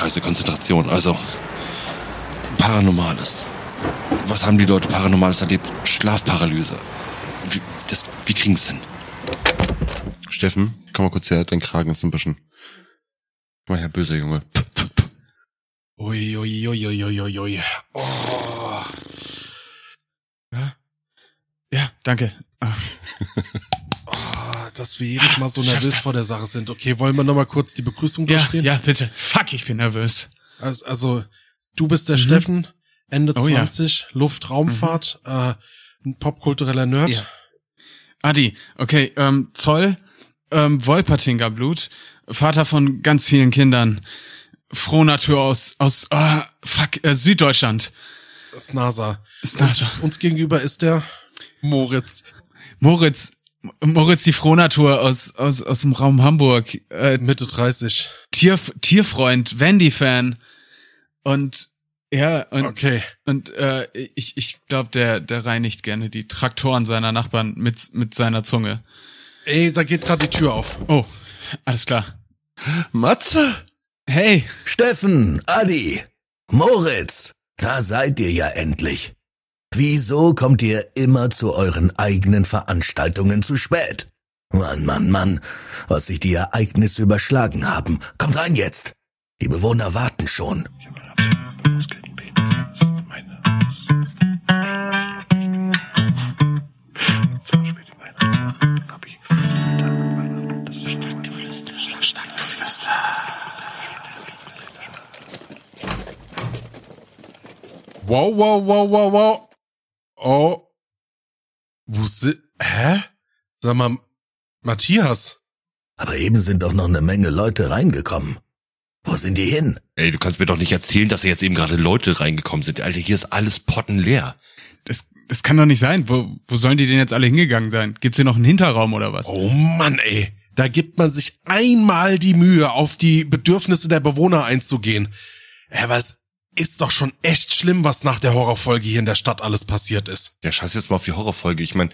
scheiße, Konzentration. Also, Paranormales. Was haben die Leute Paranormales erlebt? Schlafparalyse. Wie, das, wie kriegen sie hin? Steffen, komm mal kurz her, dein Kragen ist ein bisschen. Komm mal her, böser Junge. Ui, ui, ui, ui, ui, ui, ui. Oh. Ja, ja danke. Dass wir jedes Mal so nervös vor der Sache sind. Okay, wollen wir nochmal kurz die Begrüßung ja, durchgehen? Ja, bitte. Fuck, ich bin nervös. Also, also du bist der mhm. Steffen, Ende oh, 20, ja. Luftraumfahrt, mhm. äh, ein popkultureller Nerd. Ja. Adi, okay, ähm, Zoll, ähm, Wolpertinger Blut, Vater von ganz vielen Kindern, Frohnatur aus, aus, oh, fuck, äh, Süddeutschland. Snasa. Snasa. Und uns gegenüber ist der Moritz. Moritz, Moritz die Frohnatur aus, aus, aus dem Raum Hamburg. Äh, Mitte 30. Tier, Tierfreund, Wendy-Fan. Und ja, und, okay. und äh, ich, ich glaube, der, der reinigt gerne die Traktoren seiner Nachbarn mit, mit seiner Zunge. Ey, da geht gerade die Tür auf. Oh, alles klar. Matze? Hey. Steffen, Adi, Moritz, da seid ihr ja endlich. Wieso kommt ihr immer zu euren eigenen Veranstaltungen zu spät? Mann, Mann, Mann, was sich die Ereignisse überschlagen haben. Kommt rein jetzt. Die Bewohner warten schon. Wow, wow, wow, wow, wow. Oh. Wo sind, hä? Sag mal, Matthias. Aber eben sind doch noch eine Menge Leute reingekommen. Wo sind die hin? Ey, du kannst mir doch nicht erzählen, dass jetzt eben gerade Leute reingekommen sind. Alter, hier ist alles pottenleer. Das, das kann doch nicht sein. Wo, wo sollen die denn jetzt alle hingegangen sein? Gibt's hier noch einen Hinterraum oder was? Oh Mann, ey. Da gibt man sich einmal die Mühe, auf die Bedürfnisse der Bewohner einzugehen. Ja, was ist doch schon echt schlimm, was nach der Horrorfolge hier in der Stadt alles passiert ist. Ja, scheiß jetzt mal auf die Horrorfolge. Ich meine,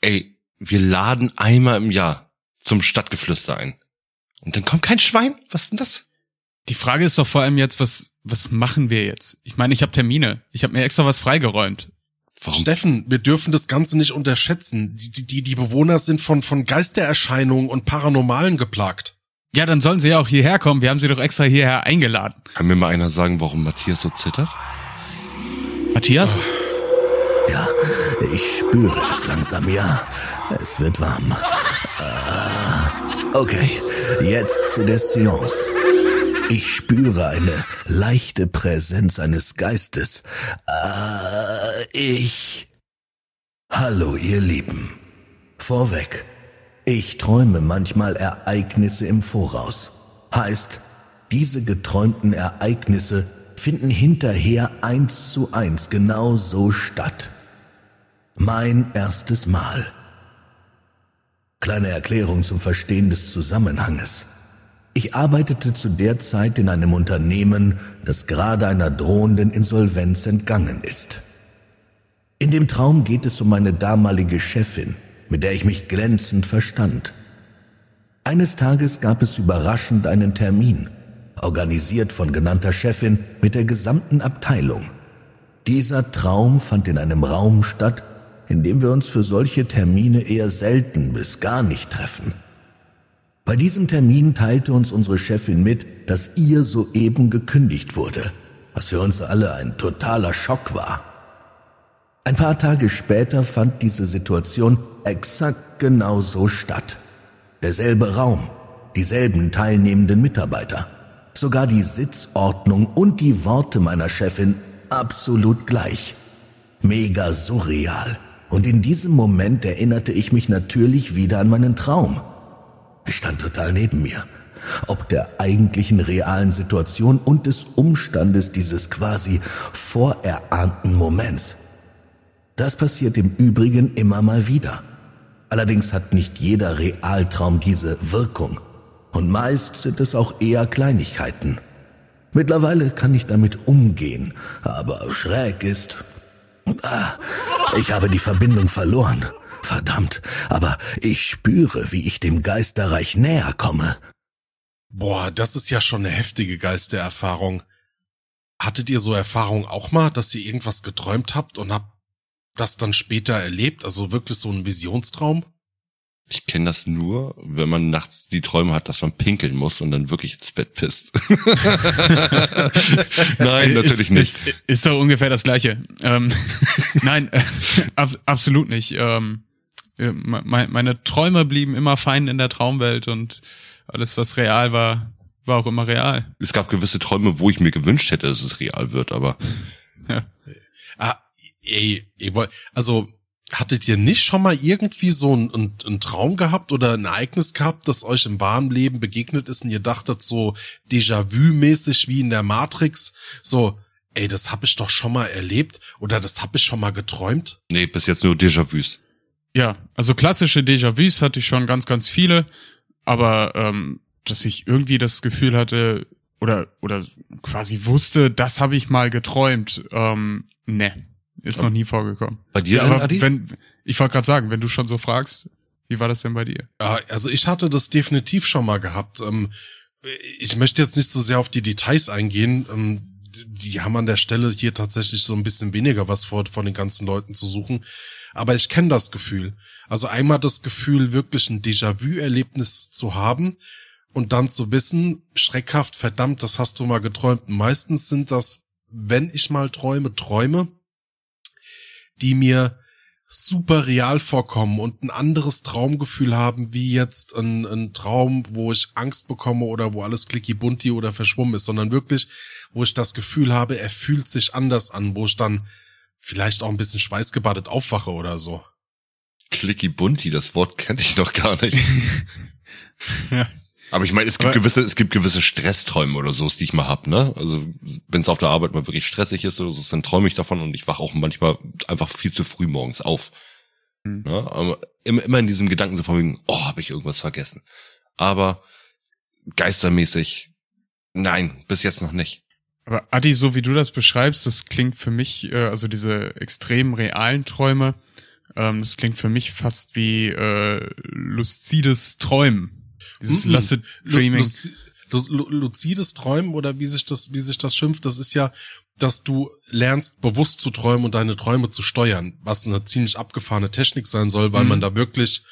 ey, wir laden einmal im Jahr zum Stadtgeflüster ein. Und dann kommt kein Schwein? Was ist denn das? Die Frage ist doch vor allem jetzt, was, was machen wir jetzt? Ich meine, ich habe Termine. Ich habe mir extra was freigeräumt. Warum? Steffen, wir dürfen das Ganze nicht unterschätzen. Die, die, die Bewohner sind von, von Geistererscheinungen und Paranormalen geplagt. Ja, dann sollen sie ja auch hierher kommen. Wir haben sie doch extra hierher eingeladen. Kann mir mal einer sagen, warum Matthias so zittert? Matthias? Ja, ich spüre es langsam, ja. Es wird warm. Uh, okay, jetzt zu der Seance. Ich spüre eine leichte Präsenz eines Geistes. Uh, ich. Hallo, ihr Lieben. Vorweg. Ich träume manchmal Ereignisse im Voraus. Heißt, diese geträumten Ereignisse finden hinterher eins zu eins genau so statt. Mein erstes Mal. Kleine Erklärung zum Verstehen des Zusammenhanges. Ich arbeitete zu der Zeit in einem Unternehmen, das gerade einer drohenden Insolvenz entgangen ist. In dem Traum geht es um meine damalige Chefin, mit der ich mich glänzend verstand. Eines Tages gab es überraschend einen Termin, organisiert von genannter Chefin mit der gesamten Abteilung. Dieser Traum fand in einem Raum statt, in dem wir uns für solche Termine eher selten bis gar nicht treffen. Bei diesem Termin teilte uns unsere Chefin mit, dass ihr soeben gekündigt wurde, was für uns alle ein totaler Schock war. Ein paar Tage später fand diese Situation exakt genauso statt. Derselbe Raum, dieselben teilnehmenden Mitarbeiter, sogar die Sitzordnung und die Worte meiner Chefin absolut gleich. Mega surreal. Und in diesem Moment erinnerte ich mich natürlich wieder an meinen Traum. Ich stand total neben mir. Ob der eigentlichen realen Situation und des Umstandes dieses quasi vorerahnten Moments. Das passiert im Übrigen immer mal wieder. Allerdings hat nicht jeder Realtraum diese Wirkung. Und meist sind es auch eher Kleinigkeiten. Mittlerweile kann ich damit umgehen, aber schräg ist. Ah, ich habe die Verbindung verloren. Verdammt, aber ich spüre, wie ich dem Geisterreich näher komme. Boah, das ist ja schon eine heftige Geistererfahrung. Hattet ihr so Erfahrungen auch mal, dass ihr irgendwas geträumt habt und habt das dann später erlebt? Also wirklich so ein Visionstraum? Ich kenne das nur, wenn man nachts die Träume hat, dass man pinkeln muss und dann wirklich ins Bett pisst. Nein, natürlich ist, nicht. Ist, ist doch ungefähr das Gleiche. Ähm, nein, äh, ab, absolut nicht. Ähm, äh, me meine Träume blieben immer fein in der Traumwelt und alles, was real war, war auch immer real. Es gab gewisse Träume, wo ich mir gewünscht hätte, dass es real wird, aber. Ja. Ah, ey, ey, also Hattet ihr nicht schon mal irgendwie so einen, einen, Traum gehabt oder ein Ereignis gehabt, das euch im wahren Leben begegnet ist und ihr dachtet so Déjà-vu-mäßig wie in der Matrix, so, ey, das hab ich doch schon mal erlebt oder das hab ich schon mal geträumt? Nee, bis jetzt nur Déjà-vus. Ja, also klassische Déjà-vus hatte ich schon ganz, ganz viele, aber ähm, dass ich irgendwie das Gefühl hatte oder oder quasi wusste, das habe ich mal geträumt, ähm, ne. Ist noch nie vorgekommen. Bei dir, ja, aber Adi? wenn ich wollte gerade sagen, wenn du schon so fragst, wie war das denn bei dir? Ja, also ich hatte das definitiv schon mal gehabt. Ähm, ich möchte jetzt nicht so sehr auf die Details eingehen. Ähm, die haben an der Stelle hier tatsächlich so ein bisschen weniger was vor, von den ganzen Leuten zu suchen. Aber ich kenne das Gefühl. Also einmal das Gefühl, wirklich ein Déjà-vu-Erlebnis zu haben und dann zu wissen, schreckhaft, verdammt, das hast du mal geträumt. Meistens sind das, wenn ich mal träume, Träume, die mir super real vorkommen und ein anderes Traumgefühl haben, wie jetzt ein, ein Traum, wo ich Angst bekomme oder wo alles clicky bunti oder verschwommen ist, sondern wirklich, wo ich das Gefühl habe, er fühlt sich anders an, wo ich dann vielleicht auch ein bisschen schweißgebadet aufwache oder so. Clicky bunti, das Wort kenne ich noch gar nicht. ja. Aber ich meine, es gibt Aber gewisse, es gibt gewisse Stressträume oder so, die ich mal hab, ne? Also wenn es auf der Arbeit mal wirklich stressig ist oder so, dann träume ich davon und ich wache auch manchmal einfach viel zu früh morgens auf. Mhm. Ne? Aber immer, immer in diesem Gedanken so von wegen, oh, habe ich irgendwas vergessen. Aber geistermäßig, nein, bis jetzt noch nicht. Aber Adi, so wie du das beschreibst, das klingt für mich, äh, also diese extrem realen Träume, ähm, das klingt für mich fast wie äh, luzides Träumen. Dieses Mhm. lucid dreaming. Lu- lu- lu- luzides Träumen oder wie sich das, wie sich das schimpft, das ist ja, dass du lernst, bewusst zu träumen und deine Träume zu steuern, was eine ziemlich abgefahrene Technik sein soll, weil Mhm. man da wirklich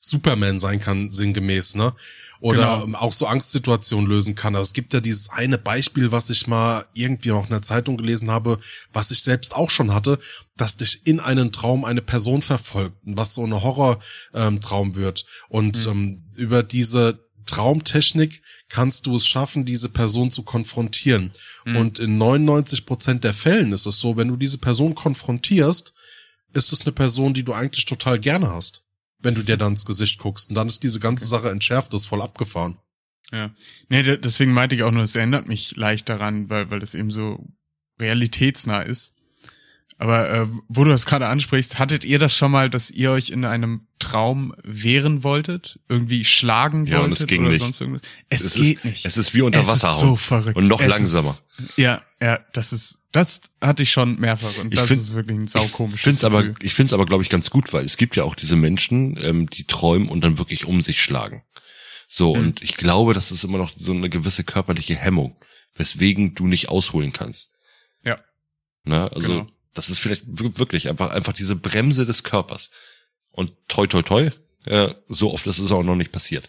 Superman sein kann, sinngemäß, ne? Oder Genau. ähm, auch so Angstsituationen lösen kann. Also es gibt ja dieses eine Beispiel, was ich mal irgendwie auch in der Zeitung gelesen habe, was ich selbst auch schon hatte, dass dich in einen Traum eine Person verfolgt, was so eine Horror-Traum wird. Und Mhm. ähm, über diese Traumtechnik kannst du es schaffen, diese Person zu konfrontieren. Mhm. Und in 99 Prozent der Fällen ist es so, wenn du diese Person konfrontierst, ist es eine Person, die du eigentlich total gerne hast. Wenn du dir dann ins Gesicht guckst. Und dann ist diese ganze Sache entschärft, ist voll abgefahren. Ja. Nee, de- deswegen meinte ich auch nur, es erinnert mich leicht daran, weil, weil das eben so realitätsnah ist. Aber äh, wo du das gerade ansprichst, hattet ihr das schon mal, dass ihr euch in einem Traum wehren wolltet? Irgendwie schlagen Ja, und wolltet es ging oder nicht. sonst irgendwas? Es, Es geht ist, nicht. Es ist wie unter es Wasser ist so verrückt. Und noch Es langsamer. Ist, ja, ja, das ist, das hatte ich schon mehrfach und Ich das find- ist wirklich ein Ich saukomisches find's aber, Gefühl. ich find's aber, glaube ich, ganz gut, weil es gibt ja auch diese Menschen, ähm, die träumen und dann wirklich um sich schlagen. So, Mhm. und ich glaube, das ist immer noch so eine gewisse körperliche Hemmung, weswegen du nicht ausholen kannst. Ja. Ne? Also, Genau. Das ist vielleicht wir- wirklich einfach, einfach diese Bremse des Körpers. Und toi, toi, toi, äh, so oft ist es auch noch nicht passiert.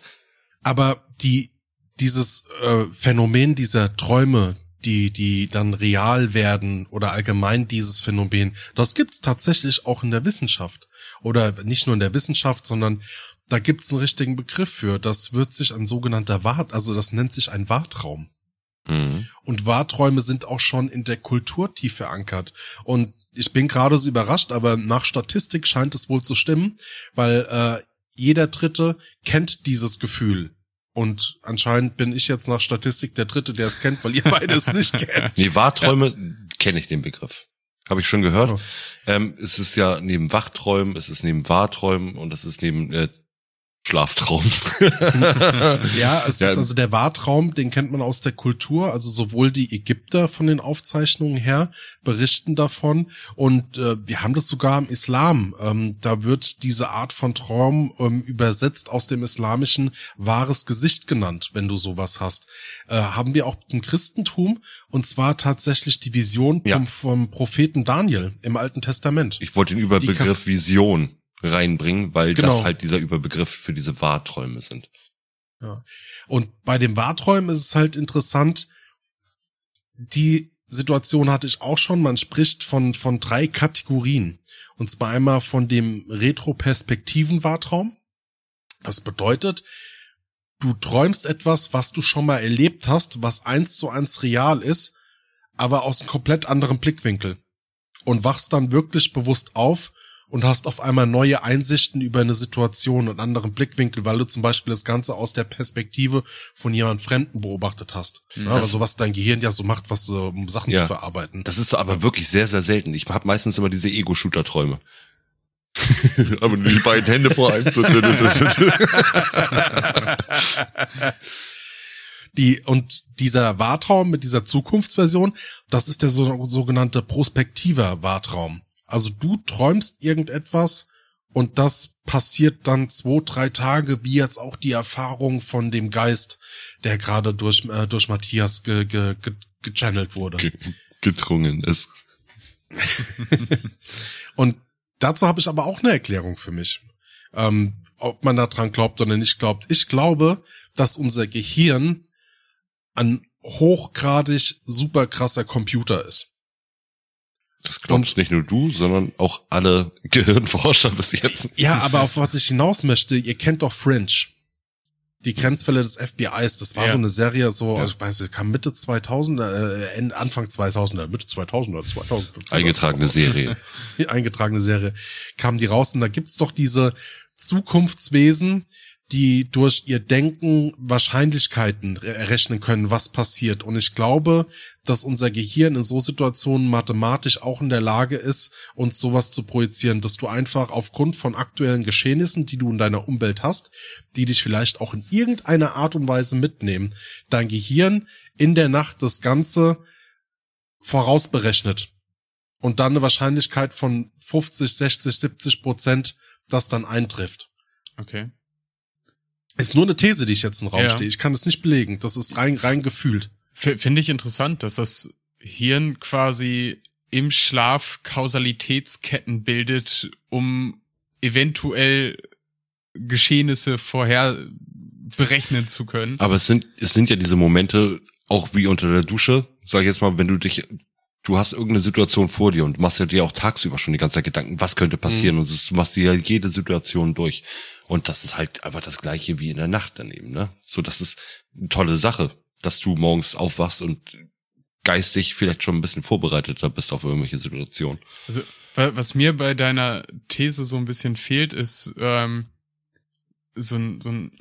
Aber die, dieses äh, Phänomen dieser Träume, die, die dann real werden oder allgemein dieses Phänomen, das gibt's tatsächlich auch in der Wissenschaft. Oder nicht nur in der Wissenschaft, sondern da gibt's einen richtigen Begriff für. Das wird sich ein sogenannter Wart, also das nennt sich ein Wartraum. Mhm. Und Wahrträume sind auch schon in der Kultur tief verankert. Und ich bin gerade so überrascht, aber nach Statistik scheint es wohl zu stimmen, weil äh, jeder Dritte kennt dieses Gefühl. Und anscheinend bin ich jetzt nach Statistik der Dritte, der es kennt, weil ihr beide es nicht kennt. Nee, Wahrträume kenne ich den Begriff. Habe ich schon gehört. Oh. Ähm, es ist ja neben Wachträumen, es ist neben Wahrträumen und es ist neben äh, Schlaftraum. Ja, es Ja. ist also der Wahrtraum, den kennt man aus der Kultur. Also sowohl die Ägypter von den Aufzeichnungen her berichten davon und äh, wir haben das sogar im Islam. Ähm, da wird diese Art von Traum ähm, übersetzt aus dem Islamischen wahres Gesicht genannt, wenn du sowas hast. Äh, haben wir auch im Christentum und zwar tatsächlich die Vision Ja. vom, vom Propheten Daniel im Alten Testament. Ich wollte den Überbegriff Vision reinbringen, weil Genau. das halt dieser Überbegriff für diese Wahrträume sind. Und bei den Wahrträumen ist es halt interessant, die Situation hatte ich auch schon, man spricht von, von drei Kategorien. Und zwar einmal von dem Retroperspektiven-Wahrtraum. Das bedeutet, du träumst etwas, was du schon mal erlebt hast, was eins zu eins real ist, aber aus einem komplett anderen Blickwinkel. Und wachst dann wirklich bewusst auf und hast auf einmal neue Einsichten über eine Situation und anderen Blickwinkel, weil du zum Beispiel das Ganze aus der Perspektive von jemand Fremden beobachtet hast. Ja, aber Das- so was dein Gehirn ja so macht, was äh, um Sachen Ja. zu verarbeiten. Das ist aber wirklich sehr, sehr selten. Ich habe meistens immer diese Ego-Shooter-Träume. aber die beiden Hände vor einem. Die, und dieser Wahrtraum mit dieser Zukunftsversion, das ist der so, sogenannte prospektiver Wahrtraum. Also du träumst irgendetwas und das passiert dann zwei, drei Tage, wie jetzt auch die Erfahrung von dem Geist, der gerade durch, äh, durch Matthias ge, ge, ge, gechannelt wurde. Ge- Gedrungen ist. Und dazu habe ich aber auch eine Erklärung für mich. Ähm, ob man daran glaubt oder nicht glaubt. Ich glaube, dass unser Gehirn ein hochgradig super krasser Computer ist. Das glaubst nicht nur du, sondern auch alle Gehirnforscher bis jetzt. Ja, aber auf was ich hinaus möchte, ihr kennt doch Fringe. Die Grenzfälle des FBIs, das war Ja. so eine Serie, so, Ja. ich weiß nicht, kam Mitte 2000er, äh, Anfang 2000er, Mitte 2000er, 2000 Eingetragene Serie. eingetragene Serie, kamen die raus und da gibt's doch diese Zukunftswesen, die durch ihr Denken Wahrscheinlichkeiten re- errechnen können, was passiert. Und ich glaube, dass unser Gehirn in so Situationen mathematisch auch in der Lage ist, uns sowas zu projizieren, dass du einfach aufgrund von aktuellen Geschehnissen, die du in deiner Umwelt hast, die dich vielleicht auch in irgendeiner Art und Weise mitnehmen, dein Gehirn in der Nacht das Ganze vorausberechnet und dann eine Wahrscheinlichkeit von 50, 60, 70 Prozent, das dann eintrifft. Okay. Ist nur eine These, die ich jetzt in den Raum Ja. stehe. Ich kann es nicht belegen. Das ist rein, rein gefühlt. F- Finde ich interessant, dass das Hirn quasi im Schlaf Kausalitätsketten bildet, um eventuell Geschehnisse vorher berechnen zu können. Aber es sind, es sind ja diese Momente, auch wie unter der Dusche, sag ich jetzt mal, wenn du dich, du hast irgendeine Situation vor dir und machst ja dir auch tagsüber schon die ganze Zeit Gedanken, was könnte passieren und du machst dir ja jede Situation durch. Und das ist halt einfach das Gleiche wie in der Nacht daneben, ne? So, das ist eine tolle Sache, dass du morgens aufwachst und geistig vielleicht schon ein bisschen vorbereiteter bist auf irgendwelche Situationen. Also, wa- was mir bei deiner These so ein bisschen fehlt, ist ähm, so ein, so ein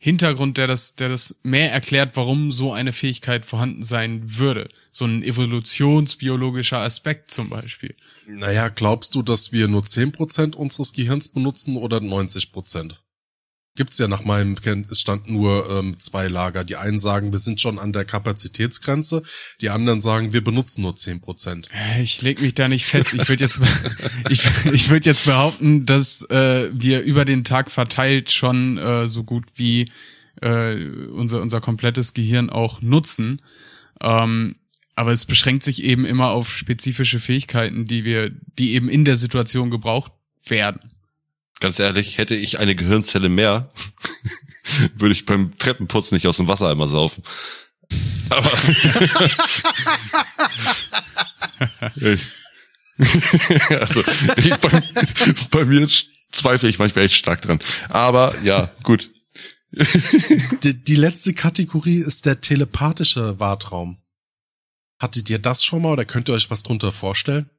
Hintergrund, der das, der das mehr erklärt, warum so eine Fähigkeit vorhanden sein würde. So ein evolutionsbiologischer Aspekt zum Beispiel. Naja, glaubst du, dass wir nur 10% unseres Gehirns benutzen oder 90%? Gibt's ja nach meinem Kenntnisstand nur ähm, zwei Lager. Die einen sagen, wir sind schon an der Kapazitätsgrenze, die anderen sagen, wir benutzen nur 10%. Äh, Ich leg mich da nicht fest. Ich würde jetzt, ich, ich würde jetzt behaupten, dass äh, wir über den Tag verteilt schon äh, so gut wie äh, unser unser komplettes Gehirn auch nutzen. Ähm, aber es beschränkt sich eben immer auf spezifische Fähigkeiten, die wir, die eben in der Situation gebraucht werden. Ganz ehrlich, hätte ich eine Gehirnzelle mehr, würde ich beim Treppenputzen nicht aus dem Wassereimer saufen. Aber also, ich, bei, bei mir zweifle ich manchmal echt stark dran. Aber ja, gut. Die, die letzte Kategorie ist der telepathische Wahrtraum. Hattet ihr das schon mal oder könnt ihr euch was drunter vorstellen?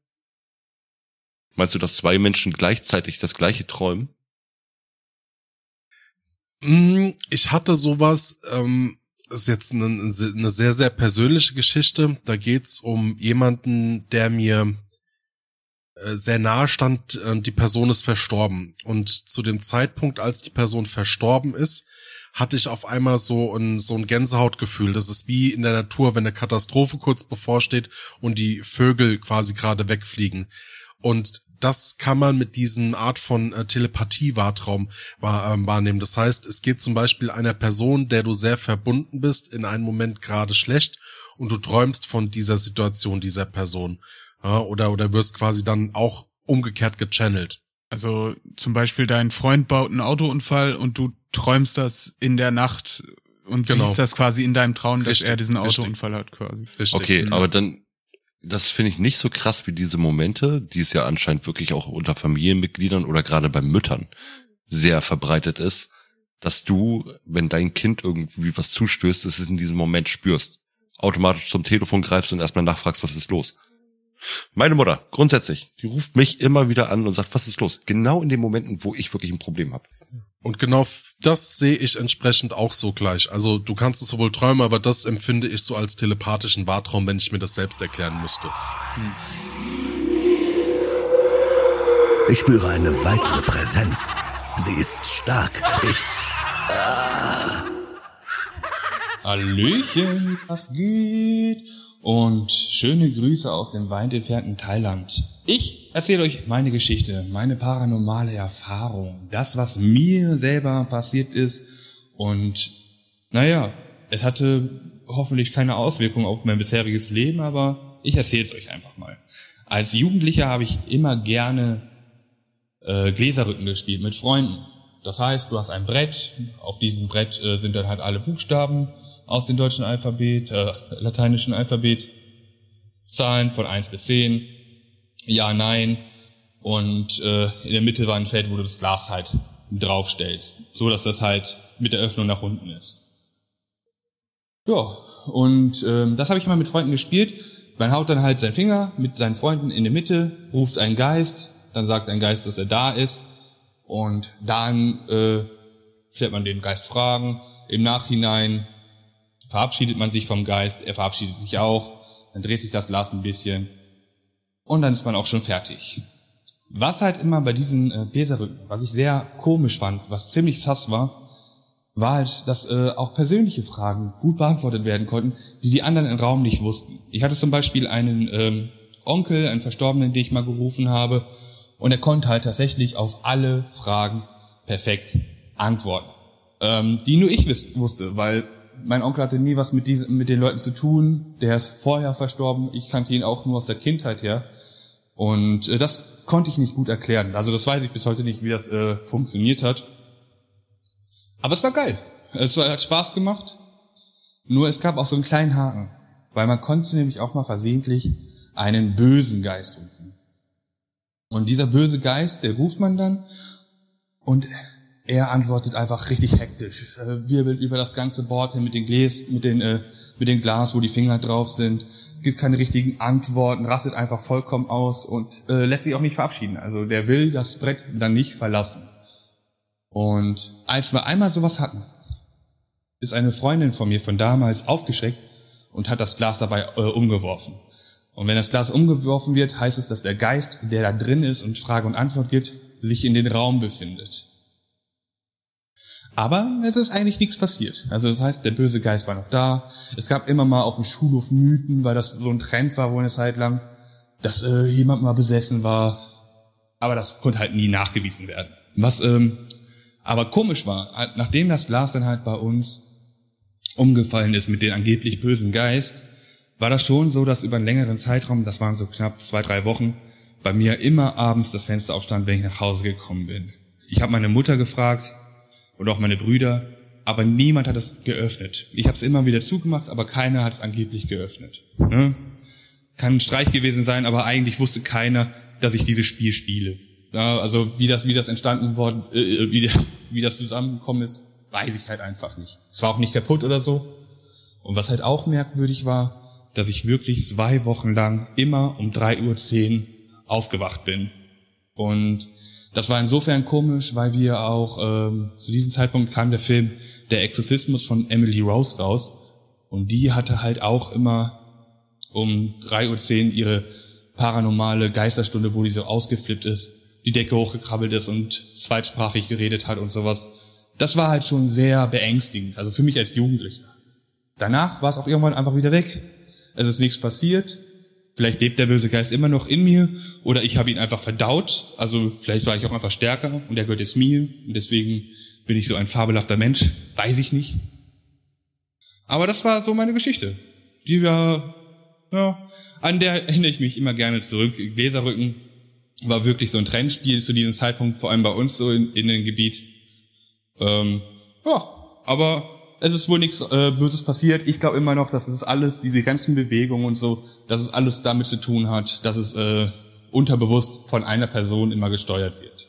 Meinst du, dass zwei Menschen gleichzeitig das gleiche träumen? Mm, Ich hatte sowas, ähm, ist jetzt eine, eine sehr, sehr persönliche Geschichte. Da geht's um jemanden, der mir äh, sehr nahe stand, äh, die Person ist verstorben. Und zu dem Zeitpunkt, als die Person verstorben ist, hatte ich auf einmal so ein, so ein Gänsehautgefühl. Das ist wie in der Natur, wenn eine Katastrophe kurz bevorsteht und die Vögel quasi gerade wegfliegen. Und das kann man mit diesen Art von äh, Telepathie-Wartraum wahr, ähm, wahrnehmen. Das heißt, es geht zum Beispiel einer Person, der du sehr verbunden bist, in einem Moment gerade schlecht und du träumst von dieser Situation dieser Person. Ja, oder, oder wirst quasi dann auch umgekehrt gechannelt. Also zum Beispiel dein Freund baut einen Autounfall und du träumst das in der Nacht und genau. siehst das quasi in deinem Traum, dass richtig, er diesen Autounfall richtig. hat quasi. Richtig. Okay, mhm. aber dann das finde ich nicht so krass wie diese Momente, die es ja anscheinend wirklich auch unter Familienmitgliedern oder gerade bei Müttern sehr verbreitet ist, dass du, wenn dein Kind irgendwie was zustößt, es in diesem Moment spürst. Automatisch zum Telefon greifst und erstmal nachfragst, was ist los. Meine Mutter, grundsätzlich, die ruft mich immer wieder an und sagt, was ist los? Genau in den Momenten, wo ich wirklich ein Problem habe. Und genau das sehe ich entsprechend auch so gleich. Also du kannst es sowohl träumen, aber das empfinde ich so als telepathischen Wartraum, wenn ich mir das selbst erklären müsste. Ich spüre eine weitere Präsenz. Sie ist stark. Ich. Ah. Hallöchen, was geht? Und schöne Grüße aus dem weit entfernten Thailand. Ich erzähle euch meine Geschichte, meine paranormale Erfahrung, das, was mir selber passiert ist und naja, es hatte hoffentlich keine Auswirkung auf mein bisheriges Leben, aber ich erzähle es euch einfach mal. Als Jugendlicher habe ich immer gerne äh, Gläserrücken gespielt mit Freunden. Das heißt, du hast ein Brett, auf diesem Brett äh, sind dann halt alle Buchstaben aus dem deutschen Alphabet, äh, lateinischen Alphabet, Zahlen von 1 bis 10, Ja, Nein, und äh, in der Mitte war ein Feld, wo du das Glas halt draufstellst, so dass das halt mit der Öffnung nach unten ist. Ja, und ähm, das habe ich mal mit Freunden gespielt. Man haut dann halt seinen Finger mit seinen Freunden in die Mitte, ruft einen Geist, dann sagt ein Geist, dass er da ist, und dann äh, stellt man den Geist Fragen. Im Nachhinein verabschiedet man sich vom Geist, er verabschiedet sich auch, dann dreht sich das Glas ein bisschen und dann ist man auch schon fertig. Was halt immer bei diesen äh, Gläserrücken, was ich sehr komisch fand, was ziemlich sass war, war halt, dass äh, auch persönliche Fragen gut beantwortet werden konnten, die die anderen im Raum nicht wussten. Ich hatte zum Beispiel einen ähm, Onkel, einen Verstorbenen, den ich mal gerufen habe, und er konnte halt tatsächlich auf alle Fragen perfekt antworten, ähm, die nur ich wusste, weil mein Onkel hatte nie was mit, diesen, mit den Leuten zu tun. Der ist vorher verstorben. Ich kannte ihn auch nur aus der Kindheit her. Und äh, das konnte ich nicht gut erklären. Also das weiß ich bis heute nicht, wie das äh, funktioniert hat. Aber es war geil. Es hat Spaß gemacht. Nur es gab auch so einen kleinen Haken. Weil man konnte nämlich auch mal versehentlich einen bösen Geist rufen. Und dieser böse Geist, der ruft man dann und er antwortet einfach richtig hektisch, äh, wirbelt über das ganze Board hin mit den Gläs, mit den, äh, mit den Glas, wo die Finger drauf sind, gibt keine richtigen Antworten, rastet einfach vollkommen aus und äh, lässt sich auch nicht verabschieden. Also der will das Brett dann nicht verlassen. Und als wir einmal sowas hatten, ist eine Freundin von mir von damals aufgeschreckt und hat das Glas dabei äh, umgeworfen. Und wenn das Glas umgeworfen wird, heißt es, dass der Geist, der da drin ist und Frage und Antwort gibt, sich in den Raum befindet. Aber es ist eigentlich nichts passiert. Also das heißt, der böse Geist war noch da. Es gab immer mal auf dem Schulhof Mythen, weil das so ein Trend war wohl eine Zeit lang, dass äh, jemand mal besessen war. Aber das konnte halt nie nachgewiesen werden. Was ähm, aber komisch war, nachdem das Glas dann halt bei uns umgefallen ist mit dem angeblich bösen Geist, war das schon so, dass über einen längeren Zeitraum, das waren so knapp zwei, drei Wochen, bei mir immer abends das Fenster aufstand, wenn ich nach Hause gekommen bin. Ich habe meine Mutter gefragt, und auch meine Brüder, aber niemand hat es geöffnet. Ich habe es immer wieder zugemacht, aber keiner hat es angeblich geöffnet. Ne? Kann ein Streich gewesen sein, aber eigentlich wusste keiner, dass ich dieses Spiel spiele. Ja, also wie das, wie das entstanden worden, äh, äh wie, das, wie das zusammengekommen ist, weiß ich halt einfach nicht. Es war auch nicht kaputt oder so. Und was halt auch merkwürdig war, dass ich wirklich zwei Wochen lang immer um drei Uhr zehn aufgewacht bin. Und das war insofern komisch, weil wir auch ähm, zu diesem Zeitpunkt kam der Film Der Exorzismus von Emily Rose raus und die hatte halt auch immer um drei Uhr zehn ihre paranormale Geisterstunde, wo die so ausgeflippt ist, die Decke hochgekrabbelt ist und zweitsprachig geredet hat und sowas. Das war halt schon sehr beängstigend, also für mich als Jugendlicher. Danach war es auch irgendwann einfach wieder weg. Es ist nichts passiert. Vielleicht lebt der böse Geist immer noch in mir oder ich habe ihn einfach verdaut. Also vielleicht war ich auch einfach stärker und er gehört jetzt mir und deswegen bin ich so ein fabelhafter Mensch. Weiß ich nicht. Aber das war so meine Geschichte. Die war, ja, an der erinnere ich mich immer gerne zurück. Gläserrücken war wirklich so ein Trendspiel zu diesem Zeitpunkt, vor allem bei uns so in, in dem Gebiet. Ähm, ja, aber es ist wohl nichts äh, Böses passiert. Ich glaube immer noch, dass es alles, diese ganzen Bewegungen und so, dass es alles damit zu tun hat, dass es äh, unterbewusst von einer Person immer gesteuert wird.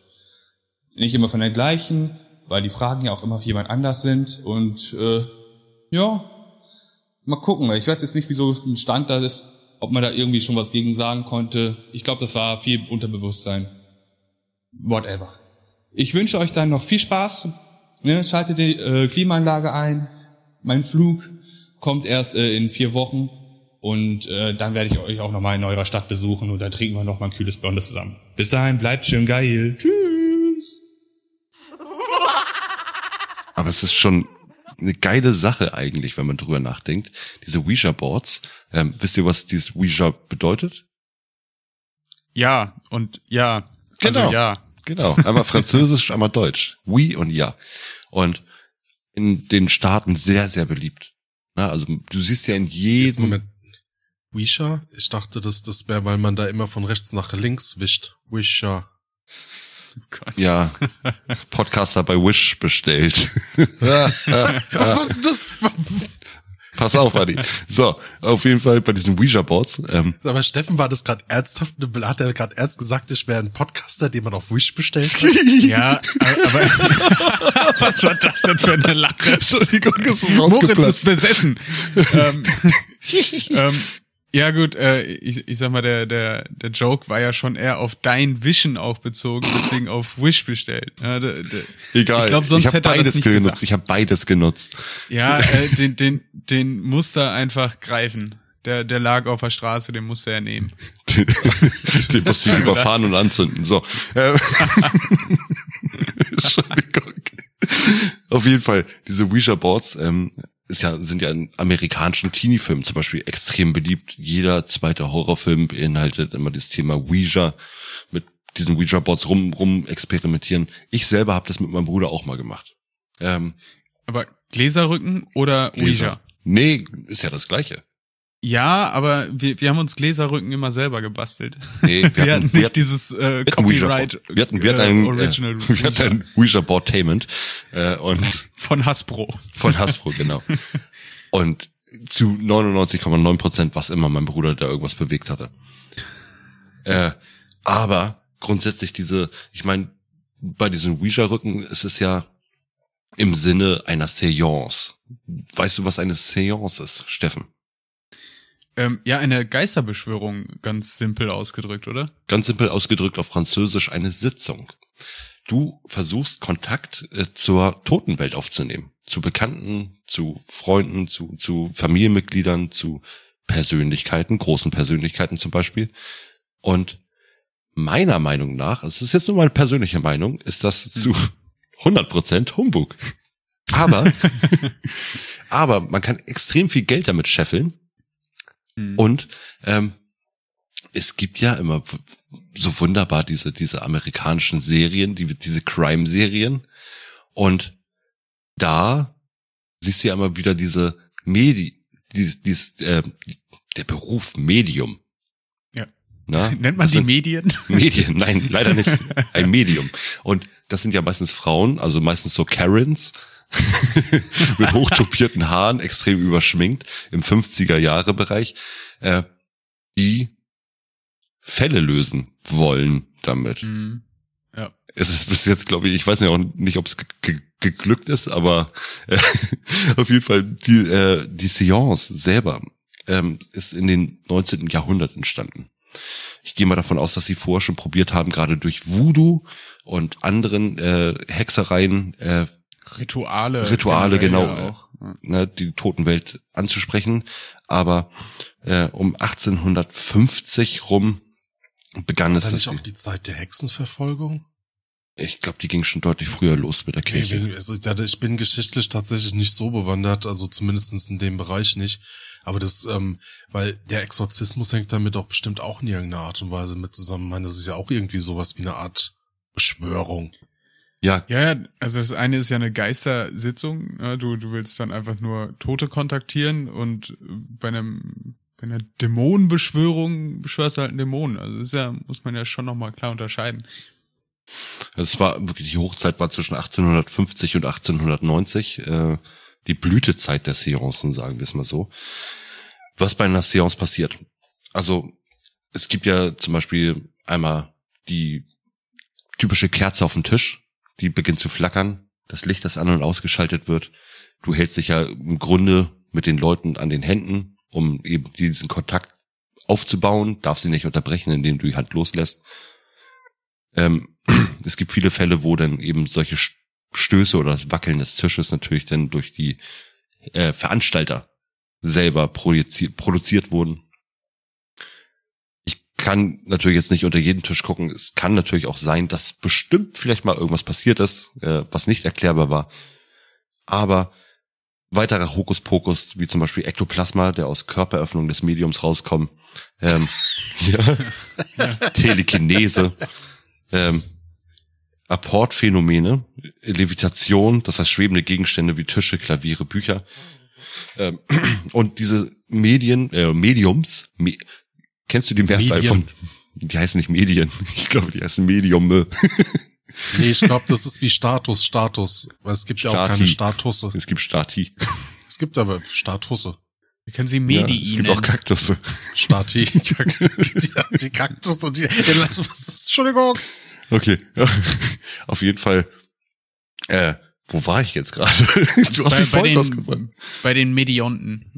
Nicht immer von der gleichen, weil die Fragen ja auch immer für jemand anders sind. Und äh, ja, mal gucken. Ich weiß jetzt nicht, wieso ein Stand da ist, ob man da irgendwie schon was gegen sagen konnte. Ich glaube, das war viel Unterbewusstsein. Whatever. Ich wünsche euch dann noch viel Spaß Ne, schaltet die äh, Klimaanlage ein. Mein Flug kommt erst äh, in vier Wochen und äh, dann werde ich euch auch nochmal in eurer Stadt besuchen und dann trinken wir nochmal ein kühles Blondes zusammen. Bis dahin, bleibt schön geil. Tschüss. Aber es ist schon eine geile Sache eigentlich, wenn man drüber nachdenkt. Diese Ouija-Boards. Ähm, wisst ihr, was dieses Ouija bedeutet? Ja, und ja. Also Genau. ja. Genau. Einmal Französisch, einmal Deutsch. Oui und ja. Und in den Staaten sehr, sehr beliebt. Na, also du siehst ja in Jetzt jedem. Moment. Wisha? Ich dachte, das, das wäre, weil man da immer von rechts nach links wischt. Wisha. Gott. Ja, Podcaster bei Wish bestellt. Was ist das? Pass auf, Adi. So, auf jeden Fall bei diesen Ouija-Boards. Ähm, Aber Steffen, war das gerade ernsthaft? Hat er gerade ernst gesagt, ich wäre ein Podcaster, den man auf Wish bestellt hat? Ja, aber was war das denn für eine Lache? Entschuldigung, es ist Moritz ist besessen. ähm, ähm, ja gut, äh, ich, ich sag mal, der, der, der Joke war ja schon eher auf dein Vision auch bezogen, deswegen auf Wish bestellt. Ja, der, der, Egal. Ich glaube, sonst hab hätte er beides genutzt. gesagt. Ich habe beides genutzt. Ja, äh, den, den, den musste einfach greifen. Der, der lag auf der Straße, den musste er nehmen. Den, den musste ich überfahren und anzünden. So. Ähm, Entschuldigung. Auf jeden Fall, diese Ouija-Boards ähm, ist ja, sind ja in amerikanischen Teenie-Filmen zum Beispiel extrem beliebt. Jeder zweite Horrorfilm beinhaltet immer das Thema Ouija, mit diesen Ouija-Boards rum, rum experimentieren. Ich selber habe das mit meinem Bruder auch mal gemacht. Ähm, Aber Gläserrücken oder Ouija? Nee, ist ja das Gleiche. Ja, aber wir, wir haben uns Gläserrücken immer selber gebastelt. Nee, wir, Wir, hatten, hatten nicht wir dieses äh, wir hatten Ouija Copyright. Wir hatten, wir hatten äh, ein, Original äh, wir hatten ein Ouija Boardtainment äh, und von Hasbro. von Hasbro genau. Und zu 99,9 Prozent was immer mein Bruder da irgendwas bewegt hatte. Äh, aber grundsätzlich diese, ich meine, bei diesen Ouija-Rücken ist es ja im Sinne einer Seance. Weißt du, was eine Seance ist, Steffen? Ähm, ja, eine Geisterbeschwörung, ganz simpel ausgedrückt, oder? Ganz simpel ausgedrückt auf Französisch eine Sitzung. Du versuchst Kontakt äh, zur Totenwelt aufzunehmen. Zu Bekannten, zu Freunden, zu, zu Familienmitgliedern, zu Persönlichkeiten, großen Persönlichkeiten zum Beispiel. Und meiner Meinung nach, es ist jetzt nur meine persönliche Meinung, ist das zu 100% Humbug. Aber, aber man kann extrem viel Geld damit scheffeln Hm. und ähm, es gibt ja immer so wunderbar diese, diese amerikanischen Serien, die, diese Crime-Serien. Und da siehst du ja immer wieder diese Medi, dies, dies, äh, der Beruf Medium. Ja. Na? Nennt man Das die Medien? Medien? Nein, leider nicht. Ein Medium. Und das sind ja meistens Frauen, also meistens so Karens, mit hochtopierten Haaren, extrem überschminkt, im 50er-Jahre-Bereich, äh, die Fälle lösen wollen damit. Hm. Ja. Es ist bis jetzt, glaube ich, ich weiß ja auch nicht, ob es ge ge geglückt ist, aber äh, auf jeden Fall die, äh, die Seance selber ähm, ist in den 19. Jahrhundert entstanden. Ich gehe mal davon aus, dass sie vorher schon probiert haben, gerade durch Voodoo und anderen äh, Hexereien äh, Rituale. Rituale, genau. ja ne, die Totenwelt anzusprechen. Aber äh, um 1850 rum begann War es, da dass nicht auch die Zeit der Hexenverfolgung? ich glaube, die ging schon deutlich früher los mit der Nee, Kirche. wegen- also, ich bin geschichtlich tatsächlich nicht so bewandert, also zumindestens in dem Bereich nicht. Aber das, ähm, weil der Exorzismus hängt damit doch bestimmt auch in irgendeiner Art und Weise mit zusammen. Ich meine, das ist ja auch irgendwie sowas wie eine Art Beschwörung. Ja, Ja, also das eine ist ja eine Geistersitzung. Ja, du, du willst dann einfach nur Tote kontaktieren und bei einem bei einer Dämonenbeschwörung beschwörst du halt einen Dämon. Also das ist ja, muss man ja schon nochmal klar unterscheiden. es war wirklich, die Hochzeit war zwischen 1850 und 1890, äh, die Blütezeit der Seancen, sagen wir es mal so. Was bei einer Seance passiert? Also, es gibt ja zum Beispiel einmal die typische Kerze auf dem Tisch, die beginnt zu flackern, das Licht, das an und ausgeschaltet wird. Du hältst dich ja im Grunde mit den Leuten an den Händen, um eben diesen Kontakt aufzubauen, darf sie nicht unterbrechen, indem du die Hand loslässt. Ähm, es gibt viele Fälle, wo dann eben solche Stöße oder das Wackeln des Tisches natürlich dann durch die äh, Veranstalter selber produziert, produziert wurden. Ich kann natürlich jetzt nicht unter jeden Tisch gucken. Es kann natürlich auch sein, dass bestimmt vielleicht mal irgendwas passiert ist, äh, was nicht erklärbar war. Aber weiterer Hokuspokus, wie zum Beispiel Ektoplasma, der aus Körperöffnung des Mediums rauskommt, ähm, ja, Telekinese, ähm, Apportphänomene, Levitation, das heißt schwebende Gegenstände wie Tische, Klaviere, Bücher. Ähm, und diese Medien, äh, Mediums, me kennst du die Mehrzahl Medien. von, die heißen nicht Medien, ich glaube, die heißen Medium. Nee, ich glaube, das ist wie Status, Status. Weil es gibt ja auch Stati. keine Statusse. Es gibt Stati. Es gibt aber Statusse. Wir können sie Ja, Medi es gibt auch. Kaktusse. Stati. die, die Kaktusse, die, die lass, was ist, Entschuldigung. Okay. Ja. Auf jeden Fall. Äh, wo war ich jetzt gerade? Du hast bei, mich bei, voll rausgebracht. den, bei den Medionten.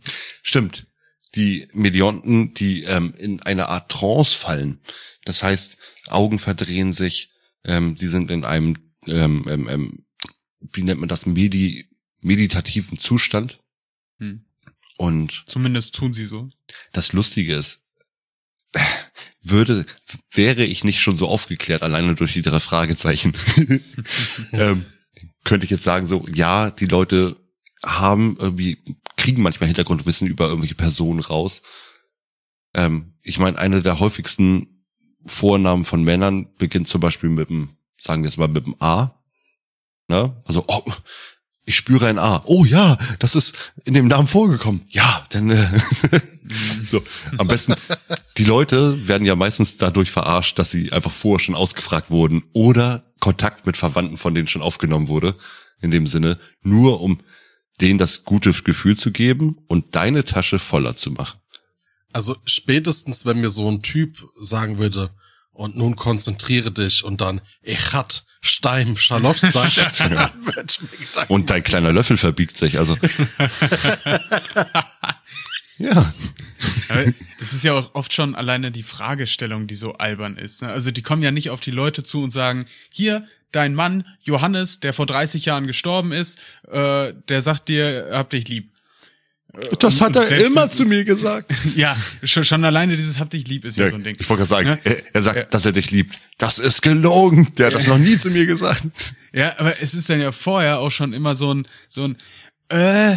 Stimmt. Die Medionten, die ähm, in eine Art Trance fallen. Das heißt, Augen verdrehen sich, ähm, sie sind in einem, ähm, ähm, ähm, wie nennt man das, Medi meditativen Zustand. Hm. Und Zumindest tun sie so. das Lustige ist, würde, wäre ich nicht schon so aufgeklärt, alleine durch die drei Fragezeichen, ähm, könnte ich jetzt sagen, so, ja, die Leute haben irgendwie, kriegen manchmal Hintergrundwissen über irgendwelche Personen raus. Ähm, ich meine, eine der häufigsten Vornamen von Männern beginnt zum Beispiel mit dem, sagen wir jetzt mal mit dem A. Ne? Also, oh, ich spüre ein A. Oh ja, das ist in dem Namen vorgekommen. Ja, dann äh, so, am besten. Die Leute werden ja meistens dadurch verarscht, dass sie einfach vorher schon ausgefragt wurden oder Kontakt mit Verwandten von denen schon aufgenommen wurde. In dem Sinne, nur um denen das gute Gefühl zu geben und deine Tasche voller zu machen. Also spätestens, wenn mir so ein Typ sagen würde, und nun konzentriere dich und dann, ich hat Stein, Gedanken Und dein kleiner Löffel verbiegt sich. Also ja, Aber es ist ja auch oft schon alleine die Fragestellung, die so albern ist. Ne? Also die kommen ja nicht auf die Leute zu und sagen, hier, dein Mann Johannes, der vor 30 Jahren gestorben ist, äh, der sagt dir, hab dich lieb. das Und- hat er immer das- zu mir gesagt. Ja, schon, schon alleine dieses hab dich lieb ist ja, Ja, so ein Ding. ich wollte gerade sagen, Ne? er, er sagt, Ja. dass er dich liebt. Das ist gelogen. Der hat das noch nie zu mir gesagt. Ja, aber es ist dann ja vorher auch schon immer so ein, so ein, äh,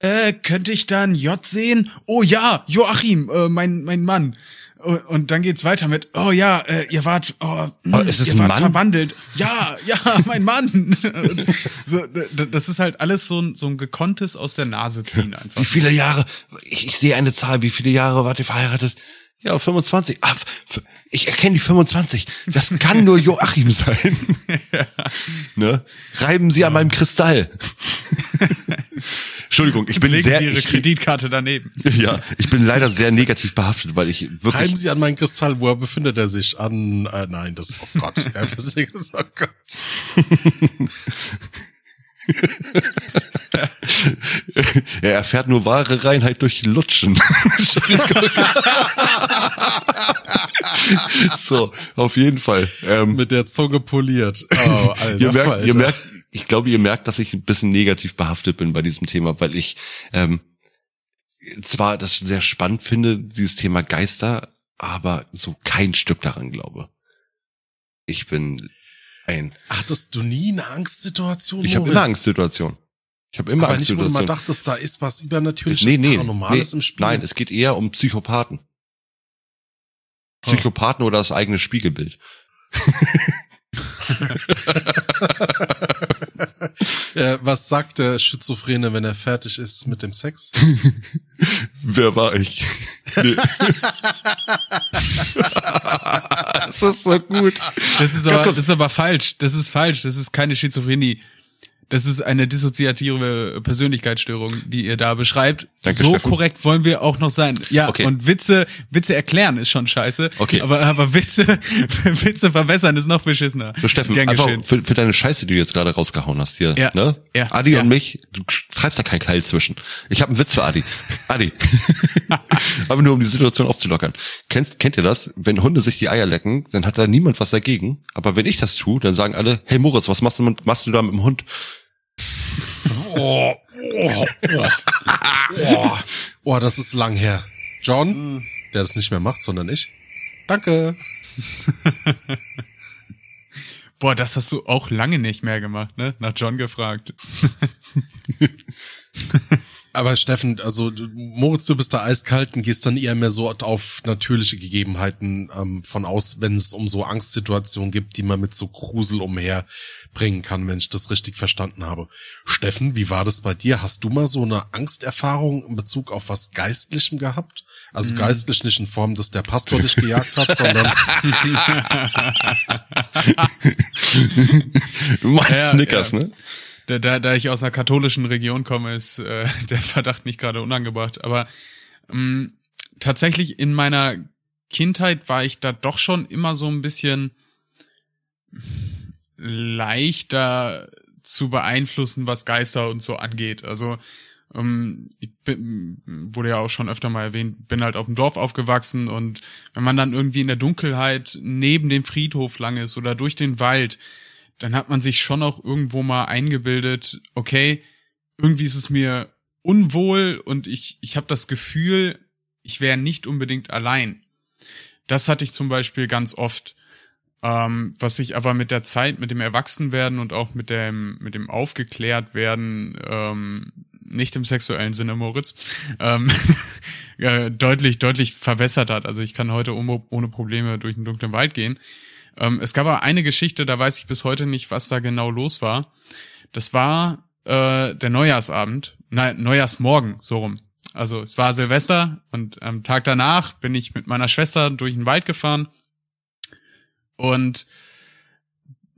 äh, könnte ich da ein J sehen? Oh ja, Joachim, äh, mein, mein Mann. Und, dann geht's weiter mit, oh ja, äh, ihr wart, oh, Oh, ist es ihr ein wart Mann? verwandelt. Ja, ja, mein Mann. So, das ist halt alles so ein, so ein gekonntes aus der Nase ziehen einfach. Wie viele Jahre, ich, ich sehe eine Zahl, wie viele Jahre wart ihr verheiratet? Ja, 25. Ah, ich erkenne die 25. Das kann nur Joachim sein. ne? Reiben Sie an meinem Kristall. Entschuldigung, ich bin Legen sehr, Sie Ihre ich, Kreditkarte daneben. ja, ich bin leider sehr negativ behaftet, weil ich wirklich, Reiben Sie an meinen Kristall, wo befindet er sich? An, äh, nein, das, oh Gott, ja, oh Gott. er erfährt nur wahre Reinheit durch Lutschen. So, auf jeden Fall. Ähm, Mit der Zunge poliert. Oh, Alter, ihr, merkt, ihr merkt, ich glaube, ihr merkt, dass ich ein bisschen negativ behaftet bin bei diesem Thema, weil ich ähm, zwar das sehr spannend finde, dieses Thema Geister, aber so kein Stück daran glaube. Ich bin ein. Hattest du nie eine Angstsituation? Ich habe immer Angstsituationen. Ich habe immer Aber nicht, wo du mal Angstsituationen. dachtest, da ist was Übernatürliches, Nee, nee, Paranormales nee, im Spiel. Nein, es geht eher um Psychopathen. Oh. Psychopathen oder das eigene Spiegelbild. äh, was sagt der Schizophrene, wenn er fertig ist mit dem Sex? Wer war ich? Nee. das ist so gut. Das ist aber, das ist aber falsch. Das ist falsch. Das ist keine Schizophrenie. Das ist eine dissoziative Persönlichkeitsstörung, die ihr da beschreibt. Danke, so Steffen. korrekt wollen wir auch noch sein. Ja, Okay. und Witze, Witze erklären ist schon scheiße. Okay. Aber, aber Witze, Witze verbessern ist noch beschissener. So, Steffen, Gern einfach für, für deine Scheiße, die du jetzt gerade rausgehauen hast hier, Ja, ne? ja, Adi ja. und mich, du treibst da keinen Keil zwischen. Ich habe einen Witz für Adi. Adi. Aber nur um die Situation aufzulockern. Kennt, kennt ihr das? Wenn Hunde sich die Eier lecken, dann hat da niemand was dagegen. Aber wenn ich das tue, dann sagen alle, hey Moritz, was machst du, machst du da mit dem Hund? Oh, oh, oh. oh. oh, das ist lang her. John, der das nicht mehr macht, sondern ich. Danke. Boah, das hast du auch lange nicht mehr gemacht, ne? Nach John gefragt. Aber Steffen, also Moritz, du bist da eiskalt und gehst dann eher mehr so auf natürliche Gegebenheiten ähm, von aus, wenn es um so Angstsituationen gibt, die man mit so Grusel umherbringen kann, wenn ich das richtig verstanden habe. Steffen, wie war das bei dir? Hast du mal so eine Angsterfahrung in Bezug auf was Geistlichem gehabt? Also Mhm. geistlich nicht in Form, dass der Pastor dich gejagt hat, sondern Du meinst Ja, Snickers, ja. ne? Da, da, da ich aus einer katholischen Region komme, ist äh, der Verdacht nicht gerade unangebracht. Aber ähm, tatsächlich in meiner Kindheit war ich da doch schon immer so ein bisschen leichter zu beeinflussen, was Geister und so angeht. Also ähm, ich bin, wurde ja auch schon öfter mal erwähnt, bin halt auf dem Dorf aufgewachsen und wenn man dann irgendwie in der Dunkelheit neben dem Friedhof lang ist oder durch den Wald, dann hat man sich schon auch irgendwo mal eingebildet, okay, irgendwie ist es mir unwohl und ich, ich habe das Gefühl, ich wäre nicht unbedingt allein. Das hatte ich zum Beispiel ganz oft. Ähm, was sich aber mit der Zeit, mit dem Erwachsenwerden und auch mit dem, mit dem Aufgeklärtwerden, ähm, nicht im sexuellen Sinne, Moritz, ähm, äh, deutlich, deutlich verwässert hat. Also ich kann heute ohne, ohne Probleme durch den dunklen Wald gehen. Ähm, es gab aber eine Geschichte, da weiß ich bis heute nicht, was da genau los war. Das war äh, der Neujahrsabend, nein, Neujahrsmorgen, so rum. Also es war Silvester und am Tag danach bin ich mit meiner Schwester durch den Wald gefahren und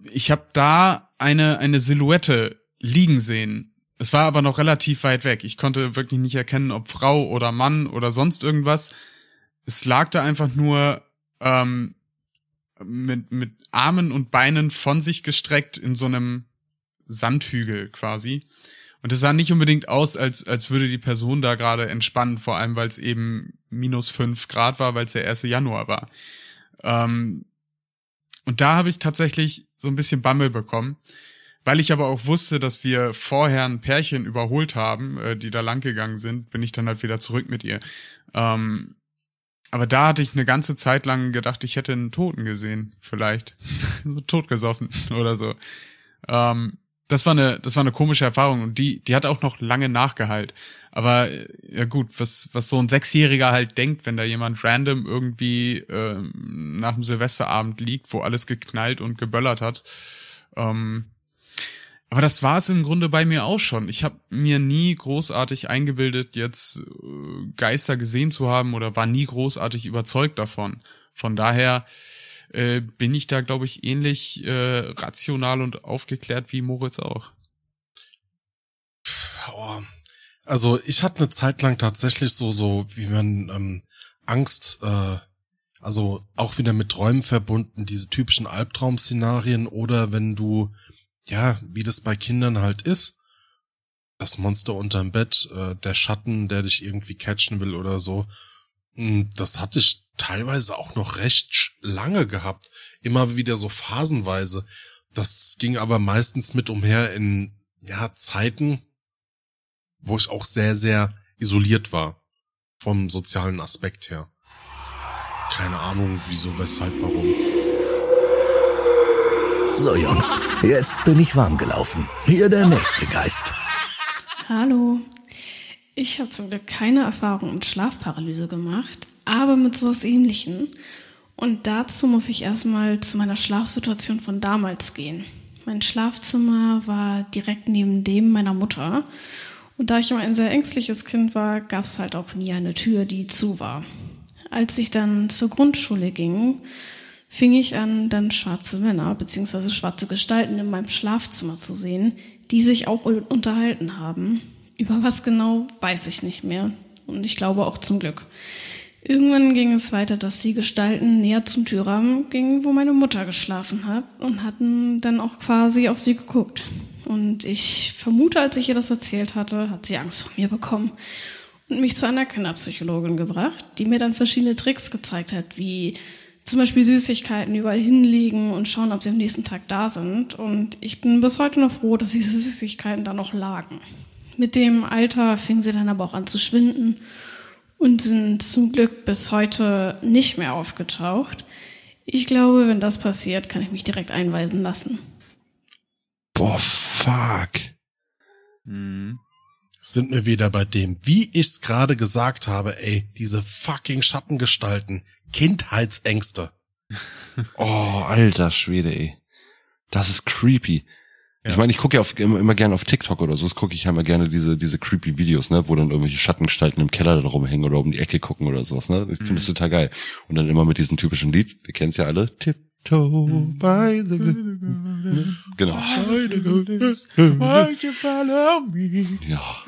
ich habe da eine eine Silhouette liegen sehen. Es war aber noch relativ weit weg. Ich konnte wirklich nicht erkennen, ob Frau oder Mann oder sonst irgendwas. Es lag da einfach nur ähm, mit, mit Armen und Beinen von sich gestreckt in so einem Sandhügel quasi. Und es sah nicht unbedingt aus, als, als würde die Person da gerade entspannen, vor allem weil es eben minus fünf Grad war, weil es der 1. Januar war. Ähm, und da habe ich tatsächlich so ein bisschen Bammel bekommen, weil ich aber auch wusste, dass wir vorher ein Pärchen überholt haben, äh, die da lang gegangen sind, bin ich dann halt wieder zurück mit ihr. Ähm, aber da hatte ich eine ganze Zeit lang gedacht, ich hätte einen Toten gesehen, vielleicht. so totgesoffen oder so. Ähm, das war eine, das war eine komische Erfahrung und die, die hat auch noch lange nachgehalt. Aber äh, ja gut, was, was so ein Sechsjähriger halt denkt, wenn da jemand random irgendwie ähm, nach dem Silvesterabend liegt, wo alles geknallt und geböllert hat. Ähm, aber das war es im Grunde bei mir auch schon. Ich habe mir nie großartig eingebildet, jetzt äh, Geister gesehen zu haben oder war nie großartig überzeugt davon. Von daher äh, bin ich da, glaube ich, ähnlich äh, rational und aufgeklärt wie Moritz auch. Oh. Also ich hatte eine Zeit lang tatsächlich so, so wie man ähm, Angst, äh, also auch wieder mit Träumen verbunden, diese typischen Albtraum-Szenarien oder wenn du, ja, wie das bei Kindern halt ist, das Monster unterm Bett, äh, der Schatten, der dich irgendwie catchen will oder so. Mm, Das hatte ich teilweise auch noch recht lange gehabt. Immer wieder so phasenweise. Das ging aber meistens mit umher in, ja, Zeiten, wo ich auch sehr, sehr isoliert war. Vom sozialen Aspekt her. keine Ahnung, wieso, weshalb, warum. So, Jungs, jetzt bin ich warm gelaufen. Hier der nächste Geist. Hallo. Ich habe zum Glück keine Erfahrung mit Schlafparalyse gemacht, aber mit sowas ähnlichem. Und dazu muss ich erstmal zu meiner Schlafsituation von damals gehen. Mein Schlafzimmer war direkt neben dem meiner Mutter. Und da ich immer ein sehr ängstliches Kind war, gab es halt auch nie eine Tür, die zu war. Als ich dann zur Grundschule ging, fing ich an, dann schwarze Männer bzw. schwarze Gestalten in meinem Schlafzimmer zu sehen, die sich auch unterhalten haben. Über was genau, weiß ich nicht mehr. Und ich glaube auch zum Glück. Irgendwann ging es weiter, dass die Gestalten näher zum Türrahmen gingen, wo meine Mutter geschlafen hat und hatten dann auch quasi auf sie geguckt. Und ich vermute, als ich ihr das erzählt hatte, hat sie Angst vor mir bekommen und mich zu einer Kinderpsychologin gebracht, die mir dann verschiedene Tricks gezeigt hat, wie zum Beispiel Süßigkeiten überall hinlegen und schauen, ob sie am nächsten Tag da sind. Und ich bin bis heute noch froh, dass diese Süßigkeiten da noch lagen. Mit dem Alter fing sie dann aber auch an zu schwinden und sind zum Glück bis heute nicht mehr aufgetaucht. Ich glaube, wenn das passiert, kann ich mich direkt einweisen lassen. Boah, fuck. Mhm. Sind wir wieder bei dem, wie ich's gerade gesagt habe, ey, diese fucking Schattengestalten, Kindheitsängste. Oh, alter Schwede, ey. Das ist creepy. Ja. Ich meine, ich gucke ja auf, immer, immer gerne auf TikTok oder so, das gucke ich ja immer gerne diese, diese creepy Videos, ne, wo dann irgendwelche Schattengestalten im Keller da rumhängen oder um die Ecke gucken oder sowas, ne. Ich finde das total geil. Und dann immer mit diesem typischen Lied, wir kennen es ja alle, Tiptoe by the Genau. Ja.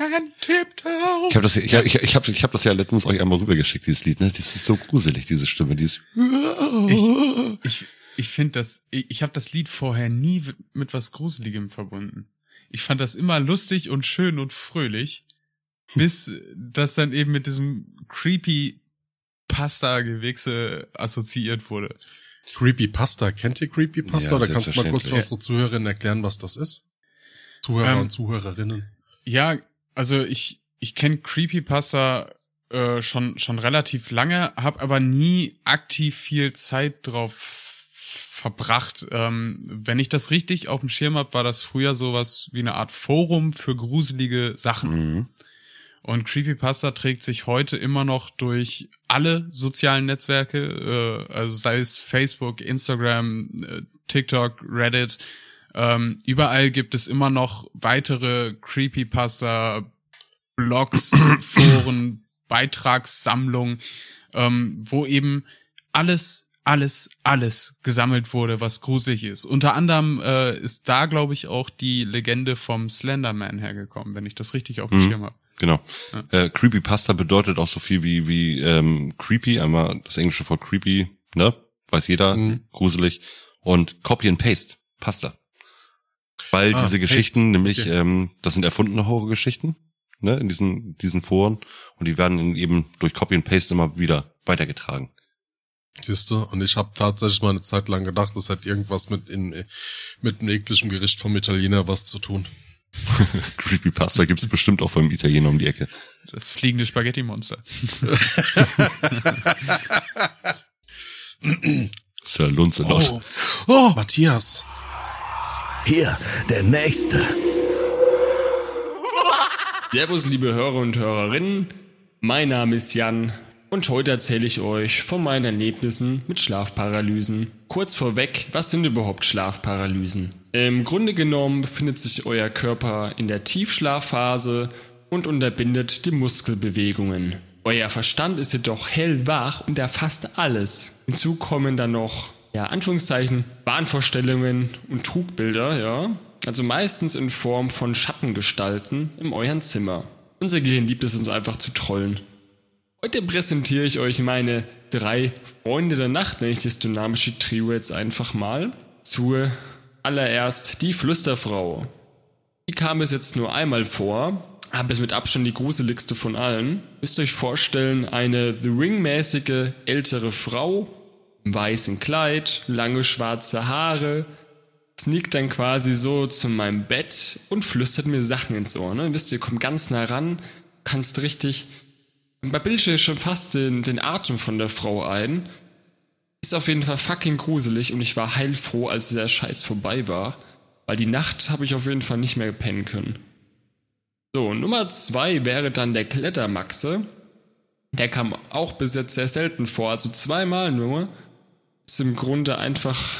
Ich habe das, ich, ich, ich hab, ich hab das ja letztens euch einmal rübergeschickt, dieses Lied, ne? Das ist so gruselig, diese Stimme, dieses. Ich, ich finde das, ich, ich habe das Lied vorher nie mit was Gruseligem verbunden. Ich fand das immer lustig und schön und fröhlich, bis das dann eben mit diesem creepy Pasta-Gewichse assoziiert wurde. Creepypasta, kennt ihr Creepypasta? Ja, Oder kannst du mal kurz für unsere Zuhörerinnen erklären, was das ist? Zuhörer Ähm, und Zuhörerinnen. Ja, also ich, ich kenne Creepypasta äh, schon, schon relativ lange, habe aber nie aktiv viel Zeit drauf verbracht. Ähm, wenn ich das richtig auf dem Schirm habe, war das früher sowas wie eine Art Forum für gruselige Sachen. Mhm. Und Creepypasta trägt sich heute immer noch durch alle sozialen Netzwerke, äh, also sei es Facebook, Instagram, äh, TikTok, Reddit. Ähm, überall gibt es immer noch weitere Creepypasta, Blogs, Foren, Beitragssammlungen, ähm, wo eben alles, alles, alles gesammelt wurde, was gruselig ist. Unter anderem äh, ist da, glaube ich, auch die Legende vom Slenderman hergekommen, wenn ich das richtig auf dem Mhm. Schirm habe. Genau. Ja. Äh, Creepypasta bedeutet auch so viel wie, wie ähm, creepy, einmal das englische Wort creepy, ne? Weiß jeder, Mhm. gruselig. Und Copy and Paste, Pasta. Weil Ah, diese Paste, Geschichten, nämlich, okay. ähm, das sind erfundene Horrorgeschichten, ne, in diesen, diesen Foren. Und die werden in eben durch Copy and Paste immer wieder weitergetragen. Siehst du? Und ich habe tatsächlich mal eine Zeit lang gedacht, das hat irgendwas mit in, mit einem ekligen Gericht vom Italiener was zu tun. Creepypasta gibt's bestimmt auch beim Italiener um die Ecke. Das fliegende Spaghetti-Monster. ist ja Lunze laut. Oh, oh, Matthias. Hier der nächste. Servus, liebe Hörer und Hörerinnen. Mein Name ist Jan und heute erzähle ich euch von meinen Erlebnissen mit Schlafparalysen. Kurz vorweg, was sind überhaupt Schlafparalysen? Im Grunde genommen befindet sich euer Körper in der Tiefschlafphase und unterbindet die Muskelbewegungen. Euer Verstand ist jedoch hellwach und erfasst alles. Hinzu kommen dann noch, ja, Anführungszeichen, Wahnvorstellungen und Trugbilder, ja. Also meistens in Form von Schattengestalten in euren Zimmer. Unser Gehirn liebt es uns einfach zu trollen. Heute präsentiere ich euch meine drei Freunde der Nacht, nenne ich das dynamische Trio jetzt einfach mal. Zuallererst die Flüsterfrau. Die kam es jetzt nur einmal vor, aber ist mit Abstand die gruseligste von allen. Müsst ihr euch vorstellen, eine The Ring-mäßige ältere Frau im weißen Kleid, lange schwarze Haare, sneakt dann quasi so zu meinem Bett und flüstert mir Sachen ins Ohr. Ne? Wisst ihr, kommt ganz nah ran, kannst richtig. Bildet dir schon fast den, den Atem von der Frau ein. Ist auf jeden Fall fucking gruselig und ich war heilfroh, als der Scheiß vorbei war. Weil die Nacht habe ich auf jeden Fall nicht mehr pennen können. So, Nummer zwei wäre dann der Klettermaxe. Der kam auch bis jetzt sehr selten vor, also zweimal nur. Ist im Grunde einfach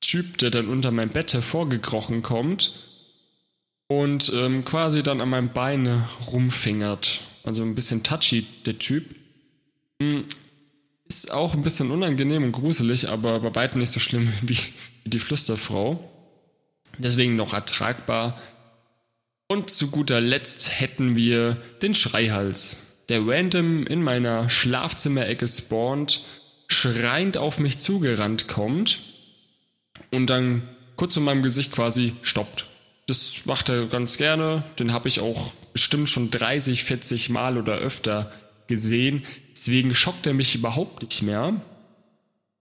Typ, der dann unter mein Bett hervorgekrochen kommt und ähm, quasi dann an meinem Bein rumfingert. Also ein bisschen touchy, der Typ. Ist auch ein bisschen unangenehm und gruselig, aber bei weitem nicht so schlimm wie die Flüsterfrau. Deswegen noch ertragbar. Und zu guter Letzt hätten wir den Schreihals, der random in meiner Schlafzimmerecke spawnt, schreiend auf mich zugerannt kommt und dann kurz vor meinem Gesicht quasi stoppt. Das macht er ganz gerne. Den habe ich auch bestimmt schon 30, 40 Mal oder öfter gesehen. Deswegen schockt er mich überhaupt nicht mehr.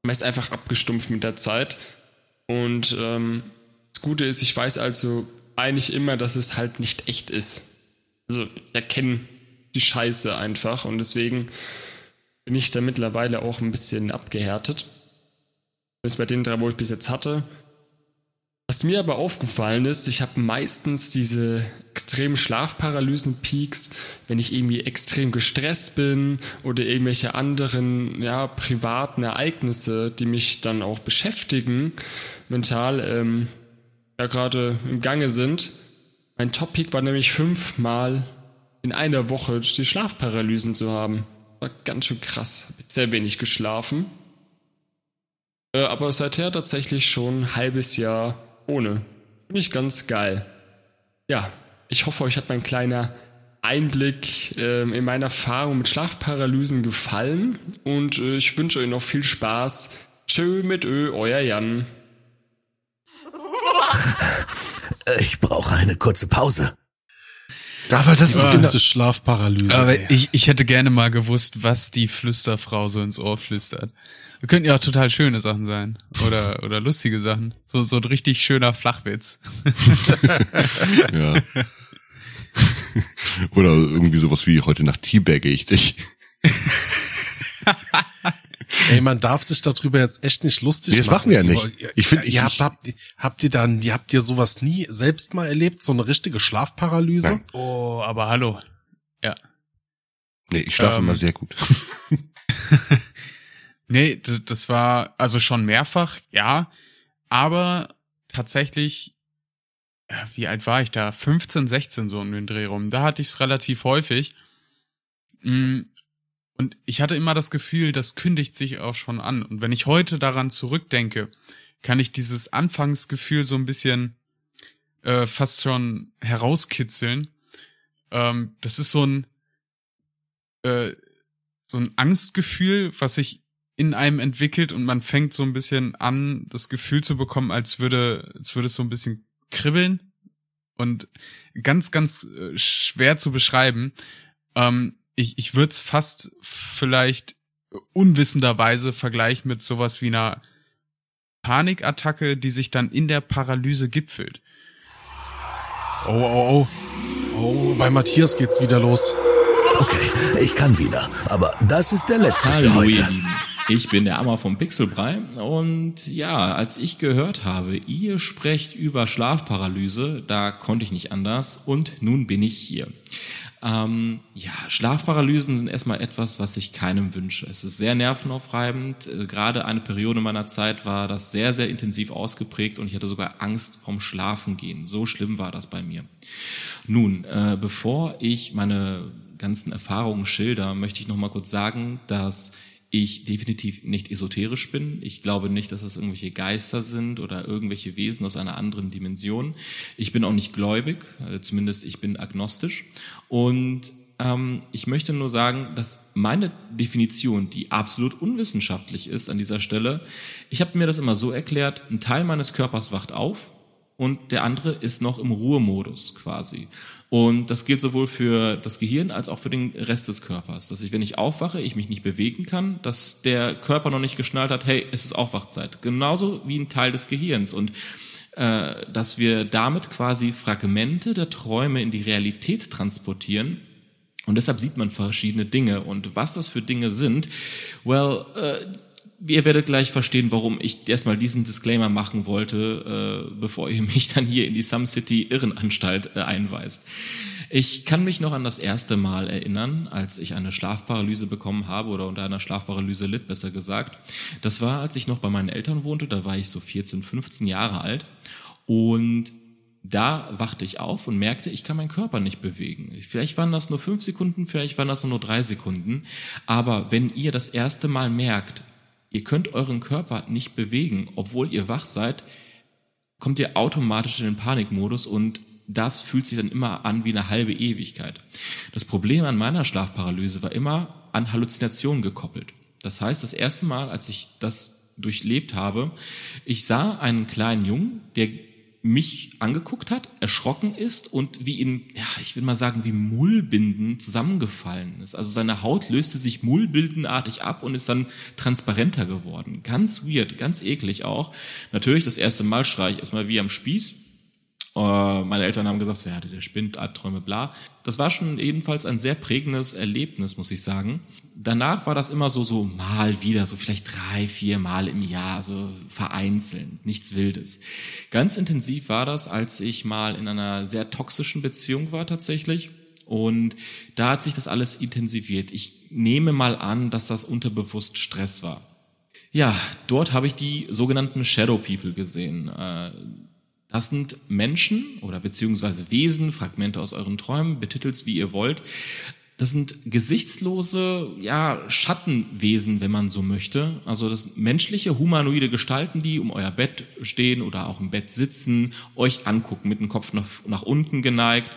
Er ist einfach abgestumpft mit der Zeit. Und ähm, das Gute ist, ich weiß also eigentlich immer, dass es halt nicht echt ist. Also ich erkenne die Scheiße einfach und deswegen bin ich da mittlerweile auch ein bisschen abgehärtet. Das bei den drei, wo ich bis jetzt hatte. Was mir aber aufgefallen ist, ich habe meistens diese extremen Schlafparalysen-Peaks, wenn ich irgendwie extrem gestresst bin oder irgendwelche anderen, ja, privaten Ereignisse, die mich dann auch beschäftigen, mental, ähm, ja gerade im Gange sind. Mein Top-Peak war nämlich fünfmal in einer Woche die Schlafparalysen zu haben. Das war ganz schön krass. Hab sehr wenig geschlafen. Äh, aber seither tatsächlich schon ein halbes Jahr ohne. Finde ich ganz geil. Ja, ich hoffe, euch hat mein kleiner Einblick äh, in meine Erfahrung mit Schlafparalysen gefallen und äh, ich wünsche euch noch viel Spaß. Tschö mit Ö, euer Jan. Ich brauche eine kurze Pause. Aber das ist Ja. genau das Schlafparalyse. Aber ey. ich, ich hätte gerne mal gewusst, was die Flüsterfrau so ins Ohr flüstert. Das könnten ja auch total schöne Sachen sein. Oder, oder lustige Sachen. So, so ein richtig schöner Flachwitz. Ja. Oder irgendwie sowas wie heute Nacht teabagge ich dich. Ey, man darf sich darüber jetzt echt nicht lustig Nee, das machen wir ja nicht. Ich find, ich- ihr habt, habt, ihr dann, ihr habt ihr sowas nie selbst mal erlebt? So eine richtige Schlafparalyse? Nein. Oh, aber hallo. Ja. Nee, ich schlafe Ähm. immer sehr gut. Nee, das war also schon mehrfach, ja. Aber tatsächlich, ja, wie alt war ich da? 15, 16 so um den Dreh rum. Da hatte ich es relativ häufig. Mm, Und ich hatte immer das Gefühl, das kündigt sich auch schon an. Und wenn ich heute daran zurückdenke, kann ich dieses Anfangsgefühl so ein bisschen äh, fast schon herauskitzeln. Ähm, das ist so ein äh, so ein Angstgefühl, was sich in einem entwickelt und man fängt so ein bisschen an, das Gefühl zu bekommen, als würde, als würde es so ein bisschen kribbeln und ganz, ganz äh, schwer zu beschreiben. Ähm, ich ich würde es fast vielleicht unwissenderweise vergleichen mit sowas wie einer Panikattacke, die sich dann in der Paralyse gipfelt. Oh, oh, oh. Oh, bei Matthias geht's wieder los. Okay, ich kann wieder. Aber das ist der letzte für Hallo ihr heute. Ich bin der Ammer vom Pixelbrei und ja, als ich gehört habe, ihr sprecht über Schlafparalyse, da konnte ich nicht anders und nun bin ich hier. Ähm, ja, Schlafparalysen sind erstmal etwas, was ich keinem wünsche. Es ist sehr nervenaufreibend. Äh, Gerade eine Periode meiner Zeit war das sehr, sehr intensiv ausgeprägt und ich hatte sogar Angst vom Schlafengehen. So schlimm war das bei mir. Nun, äh, bevor ich meine ganzen Erfahrungen schilder, möchte ich noch mal kurz sagen, dass ich definitiv nicht esoterisch bin. Ich glaube nicht, dass das irgendwelche Geister sind oder irgendwelche Wesen aus einer anderen Dimension. Ich bin auch nicht gläubig, äh, zumindest ich bin agnostisch. Und ähm, ich möchte nur sagen, dass meine Definition, die absolut unwissenschaftlich ist an dieser Stelle, ich habe mir das immer so erklärt, ein Teil meines Körpers wacht auf und der andere ist noch im Ruhemodus quasi. Und das gilt sowohl für das Gehirn als auch für den Rest des Körpers. Dass ich, wenn ich aufwache, ich mich nicht bewegen kann, dass der Körper noch nicht geschnallt hat, hey, es ist Aufwachzeit. Genauso wie ein Teil des Gehirns. Und äh, dass wir damit quasi Fragmente der Träume in die Realität transportieren, und deshalb sieht man verschiedene Dinge. Und was das für Dinge sind, well, äh, ihr werdet gleich verstehen, warum ich erstmal diesen Disclaimer machen wollte, äh, bevor ihr mich dann hier in die Some City Irrenanstalt äh, einweist. Ich kann mich noch an das erste Mal erinnern, als ich eine Schlafparalyse bekommen habe oder unter einer Schlafparalyse litt, besser gesagt. Das war, als ich noch bei meinen Eltern wohnte, da war ich so 14, 15 Jahre alt und da wachte ich auf und merkte, ich kann meinen Körper nicht bewegen. Vielleicht waren das nur fünf Sekunden, vielleicht waren das nur drei Sekunden. Aber wenn ihr das erste Mal merkt, ihr könnt euren Körper nicht bewegen, obwohl ihr wach seid, kommt ihr automatisch in den Panikmodus und das fühlt sich dann immer an wie eine halbe Ewigkeit. Das Problem an meiner Schlafparalyse war immer an Halluzinationen gekoppelt. Das heißt, das erste Mal, als ich das durchlebt habe, ich sah einen kleinen Jungen, der mich angeguckt hat, erschrocken ist und wie in, ja, ich will mal sagen, wie Mullbinden zusammengefallen ist. Also seine Haut löste sich mullbildenartig ab und ist dann transparenter geworden. Ganz weird, ganz eklig auch. Natürlich das erste Mal schrei ich erstmal wie am Spieß, meine Eltern haben gesagt, ja, der spinnt, Albträume, bla. Das war schon jedenfalls ein sehr prägendes Erlebnis, muss ich sagen. Danach war das immer so, so mal wieder, so vielleicht drei, vier Mal im Jahr, so vereinzelt, nichts Wildes. Ganz intensiv war das, als ich mal in einer sehr toxischen Beziehung war tatsächlich. Und da hat sich das alles intensiviert. Ich nehme mal an, dass das unterbewusst Stress war. Ja, dort habe ich die sogenannten Shadow People gesehen. Das sind Menschen oder beziehungsweise Wesen, Fragmente aus euren Träumen, betitelt's wie ihr wollt. Das sind gesichtslose, ja, Schattenwesen, wenn man so möchte. Also das menschliche, humanoide Gestalten, die um euer Bett stehen oder auch im Bett sitzen, euch angucken, mit dem Kopf nach, nach unten geneigt.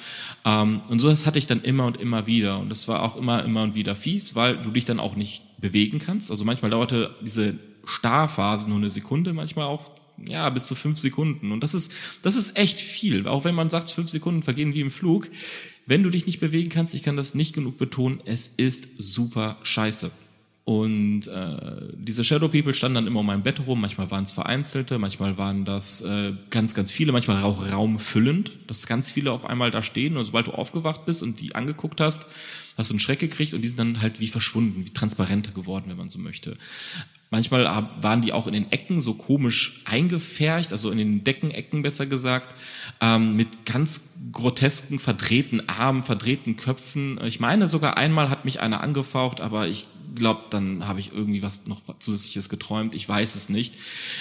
Ähm, und so das hatte ich dann immer und immer wieder. Und das war auch immer, immer und wieder fies, weil du dich dann auch nicht bewegen kannst. Also manchmal dauerte diese Starrphase nur eine Sekunde, manchmal auch ja, bis zu fünf Sekunden. Und das ist, das ist echt viel. Auch wenn man sagt, fünf Sekunden vergehen wie im Flug. Wenn du dich nicht bewegen kannst, ich kann das nicht genug betonen, es ist super scheiße. Und äh, diese Shadow People standen dann immer um mein Bett rum. Manchmal waren es vereinzelte, manchmal waren das äh, ganz, ganz viele, manchmal auch raumfüllend, dass ganz viele auf einmal da stehen. Und sobald du aufgewacht bist und die angeguckt hast, hast du einen Schreck gekriegt und die sind dann halt wie verschwunden, wie transparenter geworden, wenn man so möchte. Manchmal waren die auch in den Ecken so komisch eingefärcht, also in den Deckenecken besser gesagt, ähm, mit ganz grotesken, verdrehten Armen, verdrehten Köpfen. Ich meine sogar einmal hat mich einer angefaucht, aber ich glaube, dann habe ich irgendwie was noch zusätzliches geträumt. Ich weiß es nicht.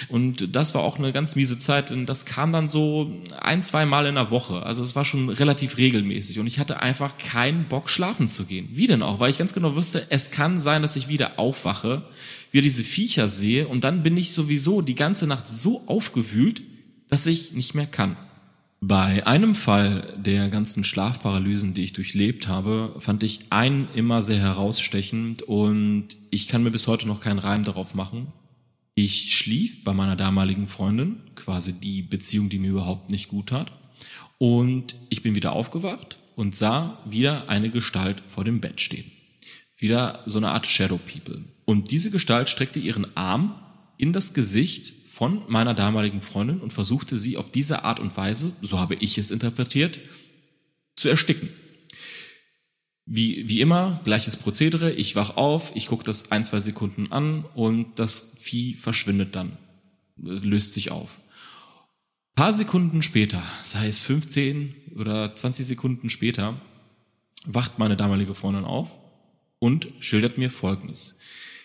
Und das war auch eine ganz miese Zeit, denn das kam dann so ein, zwei Mal in der Woche. Also es war schon relativ regelmäßig und ich hatte einfach keinen Bock schlafen zu gehen. Wie denn auch? Weil ich ganz genau wusste, es kann sein, dass ich wieder aufwache wieder diese Viecher sehe und dann bin ich sowieso die ganze Nacht so aufgewühlt, dass ich nicht mehr kann. Bei einem Fall der ganzen Schlafparalysen, die ich durchlebt habe, fand ich einen immer sehr herausstechend und ich kann mir bis heute noch keinen Reim darauf machen. Ich schlief bei meiner damaligen Freundin, quasi die Beziehung, die mir überhaupt nicht gut tat, und ich bin wieder aufgewacht und sah wieder eine Gestalt vor dem Bett stehen. Wieder so eine Art Shadow People. Und diese Gestalt streckte ihren Arm in das Gesicht von meiner damaligen Freundin und versuchte sie auf diese Art und Weise, so habe ich es interpretiert, zu ersticken. Wie, wie immer, gleiches Prozedere, ich wach auf, ich gucke das ein, zwei Sekunden an und das Vieh verschwindet dann, löst sich auf. Ein paar Sekunden später, sei es 15 oder 20 Sekunden später, wacht meine damalige Freundin auf und schildert mir Folgendes.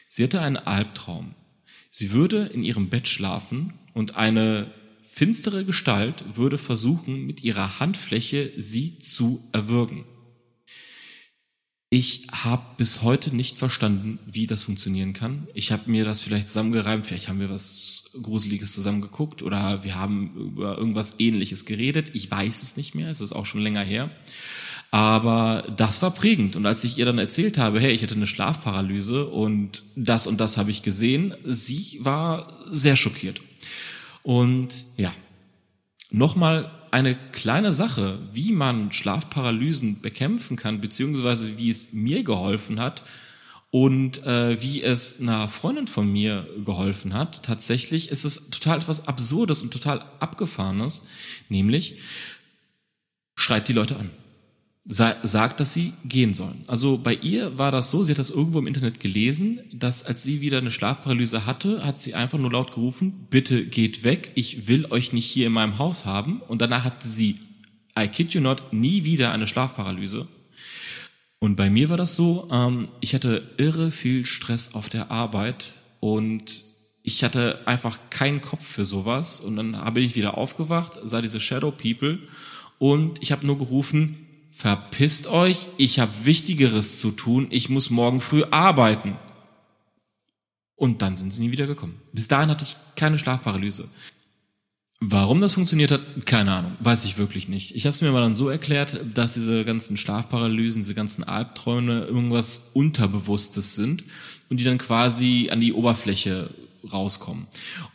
Sie hatte einen Albtraum. Sie würde in ihrem Bett schlafen und eine finstere Gestalt würde versuchen, mit ihrer Handfläche sie zu erwürgen. Ich habe bis heute nicht verstanden, wie das funktionieren kann. Ich habe mir das vielleicht zusammengereimt, vielleicht haben wir was Gruseliges zusammen geguckt oder wir haben über irgendwas Ähnliches geredet. Ich weiß es nicht mehr, es ist auch schon länger her. Aber das war prägend. Und als ich ihr dann erzählt habe, hey, ich hatte eine Schlafparalyse und das und das habe ich gesehen, sie war sehr schockiert. Und ja, nochmal eine kleine Sache, wie man Schlafparalysen bekämpfen kann, beziehungsweise wie es mir geholfen hat und äh, wie es einer Freundin von mir geholfen hat. Tatsächlich ist es total etwas Absurdes und total Abgefahrenes, nämlich schreit die Leute an sagt, dass sie gehen sollen. Also bei ihr war das so, sie hat das irgendwo im Internet gelesen, dass als sie wieder eine Schlafparalyse hatte, hat sie einfach nur laut gerufen, bitte geht weg, ich will euch nicht hier in meinem Haus haben. Und danach hatte sie, I kid you not, nie wieder eine Schlafparalyse. Und bei mir war das so, ähm, ich hatte irre viel Stress auf der Arbeit und ich hatte einfach keinen Kopf für sowas. Und dann habe ich wieder aufgewacht, sah diese Shadow People und ich habe nur gerufen, verpisst euch, ich habe Wichtigeres zu tun, ich muss morgen früh arbeiten. Und dann sind sie nie wieder gekommen. Bis dahin hatte ich keine Schlafparalyse. Warum das funktioniert hat, keine Ahnung, weiß ich wirklich nicht. Ich habe es mir mal dann so erklärt, dass diese ganzen Schlafparalysen, diese ganzen Albträume irgendwas Unterbewusstes sind und die dann quasi an die Oberfläche rauskommen.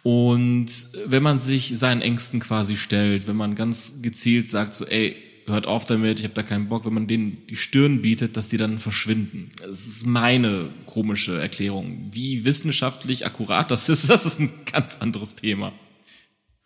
Und wenn man sich seinen Ängsten quasi stellt, wenn man ganz gezielt sagt so, ey, hört auf damit, ich habe da keinen Bock, wenn man denen die Stirn bietet, dass die dann verschwinden. Das ist meine komische Erklärung. Wie wissenschaftlich akkurat das ist, das ist ein ganz anderes Thema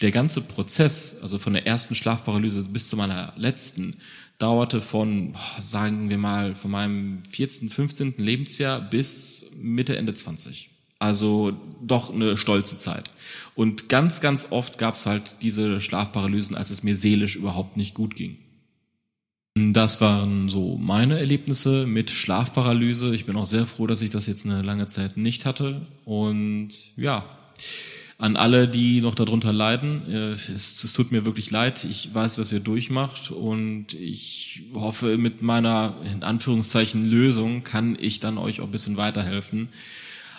der ganze Prozess, also von der ersten Schlafparalyse bis zu meiner letzten, dauerte von, sagen wir mal, von meinem 14., 15. Lebensjahr bis Mitte, Ende 20. Also doch eine stolze Zeit. Und ganz, ganz oft gab es halt diese Schlafparalysen, als es mir seelisch überhaupt nicht gut ging. Das waren so meine Erlebnisse mit Schlafparalyse. Ich bin auch sehr froh, dass ich das jetzt eine lange Zeit nicht hatte. Und ja, an alle, die noch darunter leiden, äh, es, es, tut mir wirklich leid. Ich weiß, was ihr durchmacht und ich hoffe, mit meiner in Anführungszeichen Lösung kann ich dann euch auch ein bisschen weiterhelfen.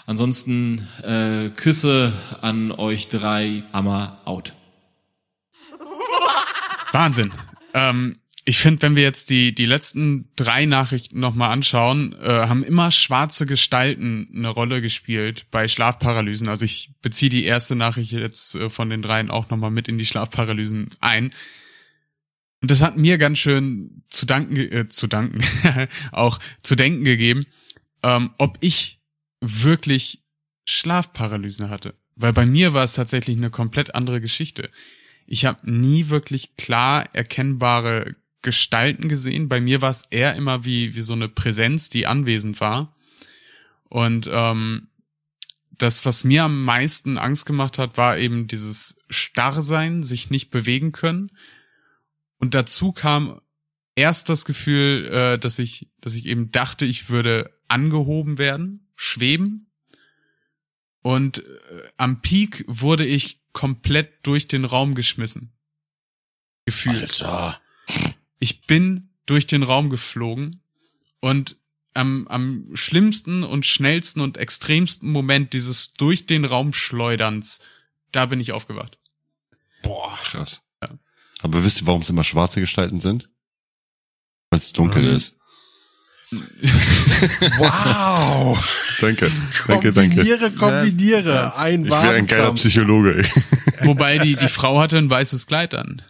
Ansonsten äh, Küsse an euch drei. Hammer out. Wahnsinn. Ähm, ich finde, wenn wir jetzt die, die letzten drei Nachrichten nochmal anschauen, äh, haben immer schwarze Gestalten eine Rolle gespielt bei Schlafparalysen. Also ich beziehe die erste Nachricht jetzt äh, von den dreien auch nochmal mit in die Schlafparalysen ein. Und das hat mir ganz schön zu danken, äh, zu danken, auch zu denken gegeben, ähm, ob ich wirklich Schlafparalysen hatte. Weil bei mir war es tatsächlich eine komplett andere Geschichte. Ich habe nie wirklich klar erkennbare Gestalten gesehen. Bei mir war es eher immer wie, wie so eine Präsenz, die anwesend war. Und ähm, das, was mir am meisten Angst gemacht hat, war eben dieses Starrsein, sich nicht bewegen können. Und dazu kam erst das Gefühl, äh, dass ich, dass ich eben dachte, ich würde angehoben werden, schweben. Und äh, am Peak wurde ich komplett durch den Raum geschmissen. Gefühlt. Alter. Ich bin durch den Raum geflogen und am, am schlimmsten und schnellsten und extremsten Moment dieses durch den Raum Schleuderns, da bin ich aufgewacht. Boah, krass. Ja. Aber wisst ihr, warum es immer schwarze Gestalten sind? Weil es dunkel mhm. ist. wow! danke, danke, danke. Kombiniere, kombiniere. Yes. Ein Ich bin ein geiler Psychologe. Wobei die, die Frau hatte ein weißes Kleid an.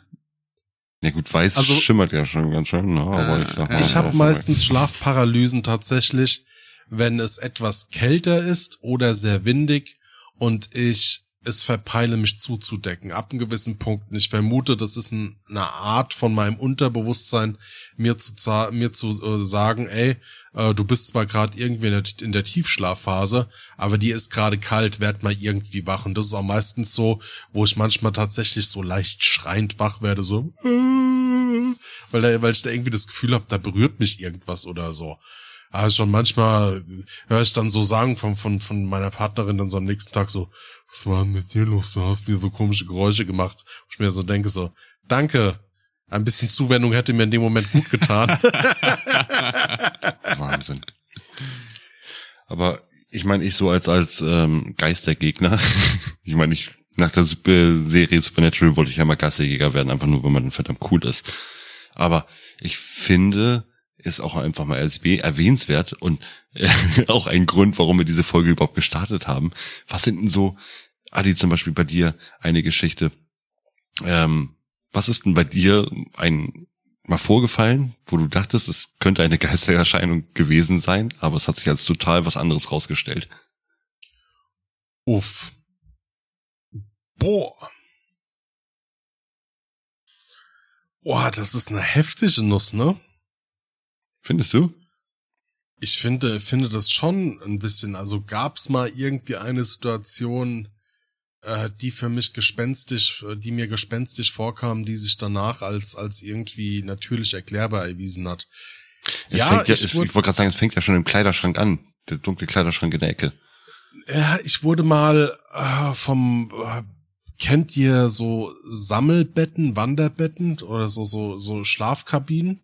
Ja gut, weiß also, schimmert ja schon ganz schön, ne? aber ich sag mal. Ich habe meistens Schlafparalysen tatsächlich, wenn es etwas kälter ist oder sehr windig und ich es verpeile, mich zuzudecken. Ab einem gewissen Punkt. Ich vermute, das ist ein, eine Art von meinem Unterbewusstsein, mir zu, mir zu äh, sagen, ey, äh, du bist zwar gerade irgendwie in der, in der, Tiefschlafphase, aber dir ist gerade kalt, werd mal irgendwie wach. Und das ist auch meistens so, wo ich manchmal tatsächlich so leicht schreiend wach werde, so, weil, da, weil ich da irgendwie das Gefühl habe, da berührt mich irgendwas oder so. Aber schon manchmal höre ich dann so sagen von, von, von meiner Partnerin dann so am nächsten Tag so, was war denn mit dir los? Du hast mir so komische Geräusche gemacht. Wo ich mir so denke so, danke. Ein bisschen Zuwendung hätte mir in dem Moment gut getan. Wahnsinn. Aber ich meine, ich so als als ähm, Geistergegner, ich meine, ich nach der Serie Supernatural wollte ich ja mal Geisterjäger werden, einfach nur, weil man verdammt cool ist. Aber ich finde, ist auch einfach mal erwähnenswert und äh, auch ein Grund, warum wir diese Folge überhaupt gestartet haben. Was sind denn so, Adi, zum Beispiel bei dir eine Geschichte? Ähm, was ist denn bei dir ein mal vorgefallen, wo du dachtest, es könnte eine Geistererscheinung gewesen sein, aber es hat sich als total was anderes rausgestellt? Uff. Boah. Boah, das ist eine heftige Nuss, ne? Findest du? Ich finde, finde das schon ein bisschen. Also gab's mal irgendwie eine Situation, äh, die für mich gespenstisch, die mir gespenstisch vorkam, die sich danach als als irgendwie natürlich erklärbar erwiesen hat. Es ja, ja, ich ich wollte gerade sagen, es fängt ja schon im Kleiderschrank an. Der dunkle Kleiderschrank in der Ecke. Ja, ich wurde mal äh, vom äh, kennt ihr so Sammelbetten, Wanderbetten oder so so so Schlafkabinen,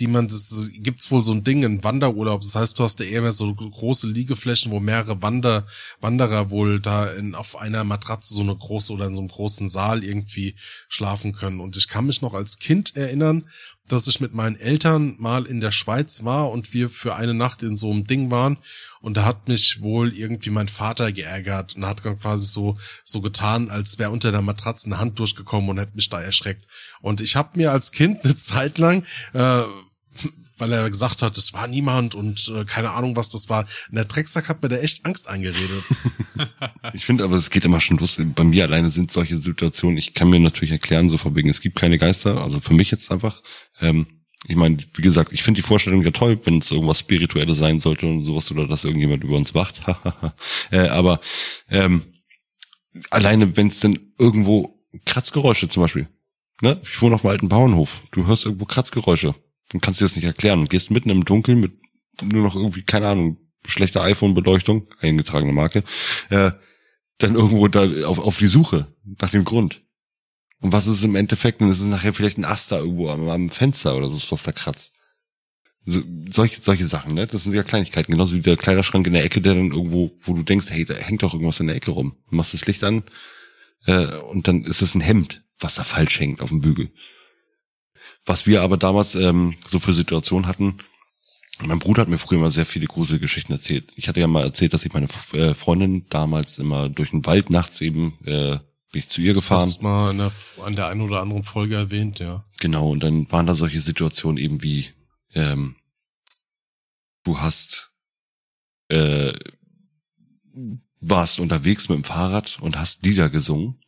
die man das gibt's wohl so ein Ding in Wanderurlaub. Das heißt, du hast da eher mehr so große Liegeflächen, wo mehrere Wander Wanderer wohl da in auf einer Matratze so eine große oder in so einem großen Saal irgendwie schlafen können. Und ich kann mich noch als Kind erinnern, dass ich mit meinen Eltern mal in der Schweiz war und wir für eine Nacht in so einem Ding waren. Und da hat mich wohl irgendwie mein Vater geärgert und hat dann quasi so, so getan, als wäre unter der Matratze eine Hand durchgekommen und hätte mich da erschreckt. Und ich habe mir als Kind eine Zeit lang, äh, weil er gesagt hat, es war niemand und äh, keine Ahnung, was das war. Und der Drecksack hat mir da echt Angst eingeredet. Ich finde aber, es geht immer schon los. Bei mir alleine sind solche Situationen, ich kann mir natürlich erklären, so von wegen, es gibt keine Geister, also für mich jetzt einfach. Ähm, ich meine, wie gesagt, ich finde die Vorstellung ja toll, wenn es irgendwas Spirituelles sein sollte und sowas oder dass irgendjemand über uns wacht. äh, aber ähm, alleine, wenn es denn irgendwo Kratzgeräusche zum Beispiel. Ne? Ich wohne auf einem alten Bauernhof. Du hörst irgendwo Kratzgeräusche. Dann kannst du das nicht erklären und gehst mitten im Dunkeln mit nur noch irgendwie, keine Ahnung, schlechter iPhone-Beleuchtung, eingetragene Marke, äh, dann irgendwo da auf, auf die Suche nach dem Grund. Und was ist es im Endeffekt? Ist es nachher vielleicht ein Ast da irgendwo am, am Fenster oder so, was da kratzt. So, solche, solche Sachen, ne? Das sind ja Kleinigkeiten. Genauso wie der Kleiderschrank in der Ecke, der dann irgendwo, wo du denkst, hey, da hängt doch irgendwas in der Ecke rum. Du machst das Licht an, äh, und dann ist es ein Hemd, was da falsch hängt auf dem Bügel. Was wir aber damals ähm, so für Situationen hatten, mein Bruder hat mir früher immer sehr viele Gruselgeschichten erzählt. Ich hatte ja mal erzählt, dass ich meine äh, Freundin damals immer durch den Wald nachts eben äh, bin ich zu ihr Das gefahren. hast du mal in der, an der einen oder anderen Folge erwähnt, ja. Genau, und dann waren da solche Situationen eben wie, ähm, du hast, äh, warst unterwegs mit dem Fahrrad und hast Lieder gesungen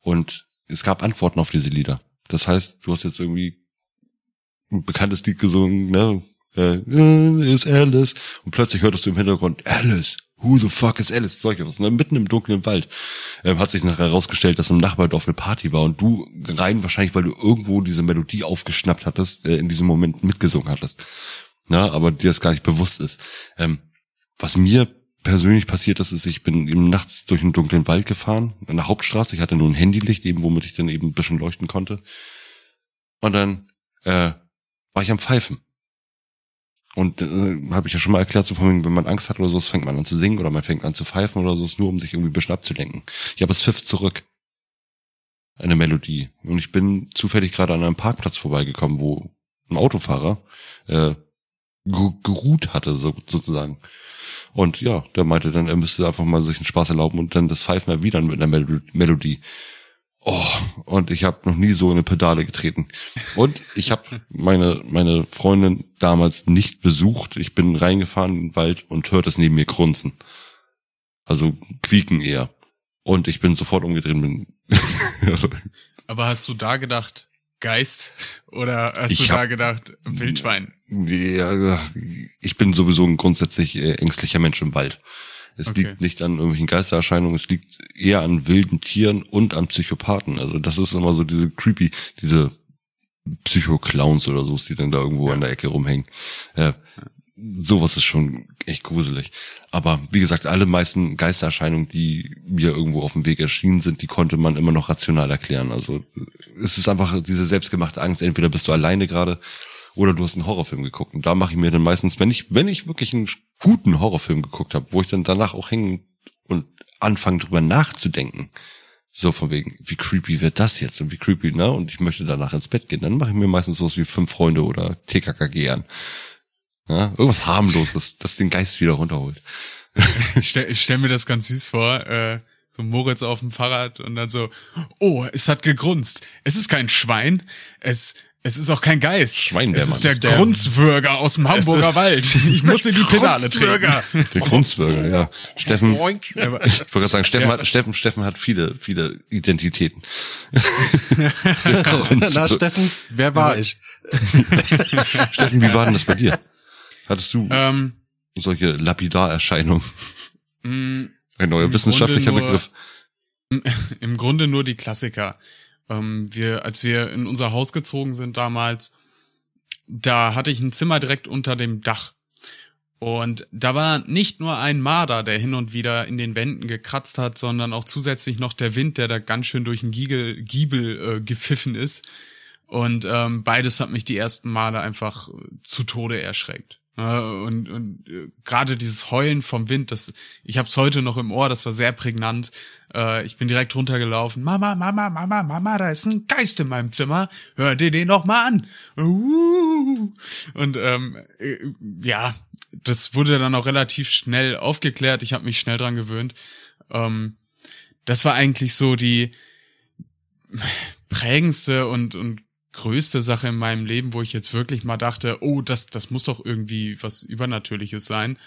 und es gab Antworten auf diese Lieder. Das heißt, du hast jetzt irgendwie ein bekanntes Lied gesungen, ne? Äh, äh, ist Alice. Und plötzlich hörtest du im Hintergrund, Alice, who the fuck is Alice? Solche was, ne? Mitten im dunklen Wald. Ähm, hat sich nachher herausgestellt, dass im Nachbardorf eine Party war und du rein wahrscheinlich, weil du irgendwo diese Melodie aufgeschnappt hattest, äh, in diesem Moment mitgesungen hattest. Na, aber dir das gar nicht bewusst ist. Ähm, was mir persönlich passiert ist, ist, ich bin eben nachts durch einen dunklen Wald gefahren, an der Hauptstraße. Ich hatte nur ein Handylicht, eben womit ich dann eben ein bisschen leuchten konnte. Und dann äh, war ich am Pfeifen. Und äh, habe ich ja schon mal erklärt, so von wegen, wenn man Angst hat oder so, fängt man an zu singen oder man fängt an zu pfeifen oder so, nur um sich irgendwie ein bisschen abzulenken. Ich habe es pfiff zurück. Eine Melodie. Und ich bin zufällig gerade an einem Parkplatz vorbeigekommen, wo ein Autofahrer äh, ge- geruht hatte, so, sozusagen. Und ja, der meinte dann, er müsste einfach mal sich einen Spaß erlauben und dann das Pfeifen erwidern mit einer Melo- Melodie. Oh, und ich habe noch nie so eine Pedale getreten. Und ich habe meine meine Freundin damals nicht besucht. Ich bin reingefahren in den Wald und hörte es neben mir grunzen. Also quieken eher. Und ich bin sofort umgedreht. Bin Aber hast du da gedacht, Geist? Oder hast Ich du da gedacht, Wildschwein? ja, ich bin sowieso ein grundsätzlich äh, ängstlicher Mensch im Wald. Es Okay. liegt nicht an irgendwelchen Geistererscheinungen, es liegt eher an wilden Tieren und an Psychopathen. Also das ist immer so diese creepy, diese Psycho-Clowns oder so, die dann da irgendwo Ja. an der Ecke rumhängen. Äh, sowas ist schon echt gruselig. Aber wie gesagt, alle meisten Geistererscheinungen, die mir irgendwo auf dem Weg erschienen sind, die konnte man immer noch rational erklären. Also es ist einfach diese selbstgemachte Angst, entweder bist du alleine gerade oder du hast einen Horrorfilm geguckt. Und da mache ich mir dann meistens, wenn ich, wenn ich wirklich einen guten Horrorfilm geguckt habe, wo ich dann danach auch hängen und anfange drüber nachzudenken, so von wegen, wie creepy wird das jetzt und wie creepy, ne? Und ich möchte danach ins Bett gehen, dann mache ich mir meistens sowas wie Fünf Freunde oder TKKG an. Ja? Irgendwas harmloses, das den Geist wieder runterholt. Ich stell, ich stell mir das ganz süß vor, äh, so Moritz auf dem Fahrrad und dann so, oh, es hat gegrunzt. Es ist kein Schwein, es, Es ist auch kein Geist. Schweinbärmann. Es ist der, ist der- Grunzwürger aus dem Hamburger Wald. Ich muss in die Pedale treten. Der Kunstbürger, ja. Steffen, ich wollte gerade sagen, Steffen hat, Steffen, Steffen hat viele, viele Identitäten. Na, Steffen, wer war ich? Steffen, wie war denn das bei dir? Hattest du Ähm, solche Lapidarerscheinungen? mh, Ein neuer wissenschaftlicher nur- Begriff. Im Grunde nur die Klassiker. Ähm, wir, als wir in unser Haus gezogen sind damals, da hatte ich ein Zimmer direkt unter dem Dach. Und da war nicht nur ein Marder, der hin und wieder in den Wänden gekratzt hat, sondern auch zusätzlich noch der Wind, der da ganz schön durch den Giegel, Giebel äh, gepfiffen ist. Und ähm, beides hat mich die ersten Male einfach zu Tode erschreckt. Äh, und und äh, gerade dieses Heulen vom Wind, das ich habe es heute noch im Ohr, das war sehr prägnant. Äh, ich bin direkt runtergelaufen. Mama, Mama, Mama, Mama, da ist ein Geist in meinem Zimmer. Hör dir den noch mal an. Uh. Und ähm, äh, ja, das wurde dann auch relativ schnell aufgeklärt. Ich habe mich schnell dran gewöhnt. Ähm, das war eigentlich so die prägendste und und größte Sache in meinem Leben, wo ich jetzt wirklich mal dachte, oh, das das muss doch irgendwie was Übernatürliches sein.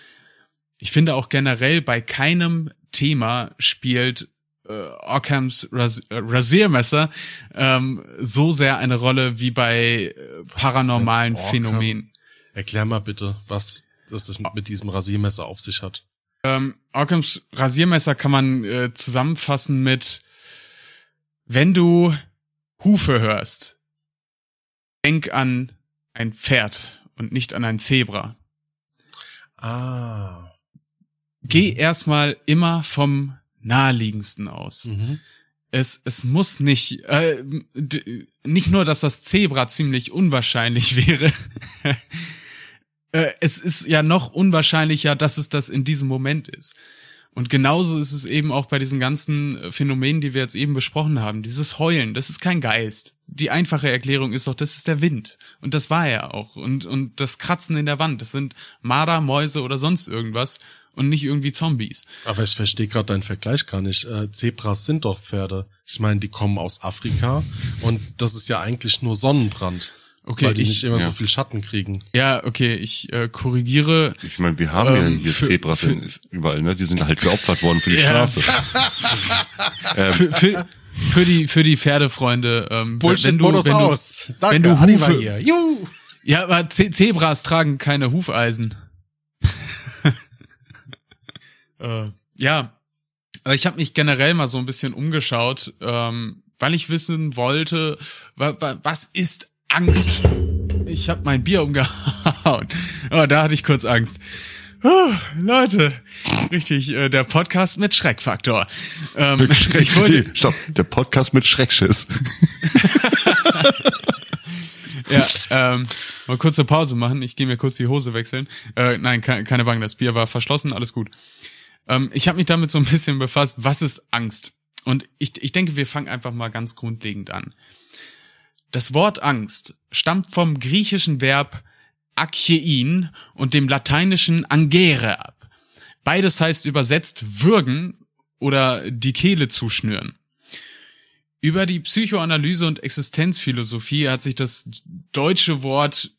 Ich finde auch generell bei keinem Thema spielt äh, Ockhams Ras äh, Rasiermesser ähm, so sehr eine Rolle wie bei äh, paranormalen? Phänomenen. Erklär mal bitte, was das mit diesem Rasiermesser auf sich hat. Ähm, Ockhams Rasiermesser kann man äh, zusammenfassen mit, wenn du Hufe hörst, denk an ein Pferd und nicht an ein Zebra. Ah. Geh erstmal immer vom naheliegendsten aus. Mhm. Es, es muss nicht, äh, nicht nur, dass das Zebra ziemlich unwahrscheinlich wäre. äh, es ist ja noch unwahrscheinlicher, dass es das in diesem Moment ist. Und genauso ist es eben auch bei diesen ganzen Phänomenen, die wir jetzt eben besprochen haben. Dieses Heulen, das ist kein Geist. Die einfache Erklärung ist doch, das ist der Wind. Und das war er auch. Und, und das Kratzen in der Wand, das sind Marder, Mäuse oder sonst irgendwas und nicht irgendwie Zombies. Aber ich verstehe gerade deinen Vergleich gar nicht. Äh, Zebras sind doch Pferde. Ich meine, die kommen aus Afrika und das ist ja eigentlich nur Sonnenbrand. Okay, weil die ich- nicht immer ja. so viel Schatten kriegen. Ja, okay, ich äh, korrigiere. Ich meine, wir haben Ähm, ja hier für- Zebras für- überall, ne? Die sind halt geopfert worden für die. Straße. ähm, Für, für, die für die Pferdefreunde. Ähm, wenn du, Bullshit-Modus wenn du, aus. Danke, wenn du Hufe- hier. Juhu. Ja, aber Ze Zebras tragen keine Hufeisen. äh, ja, aber ich habe mich generell mal so ein bisschen umgeschaut, ähm, weil ich wissen wollte, wa wa was ist Angst? Ich habe mein Bier umgehauen. Oh, da hatte ich kurz Angst. Puh, Leute, richtig, äh, der Podcast mit Schreckfaktor. Ähm, mit Schreck, ich wollte, nee, stopp, der Podcast mit Schreckschiss. Ja, ähm, mal kurze Pause machen. Ich gehe mir kurz die Hose wechseln. Äh, nein, ke keine Bange, das Bier war verschlossen, alles gut. Ähm, ich habe mich damit so ein bisschen befasst, was ist Angst? Und ich, ich denke, wir fangen einfach mal ganz grundlegend an. Das Wort Angst stammt vom griechischen Verb akiein und dem lateinischen angere ab. Beides heißt übersetzt würgen oder die Kehle zuschnüren. Über die Psychoanalyse und Existenzphilosophie hat sich das deutsche Wort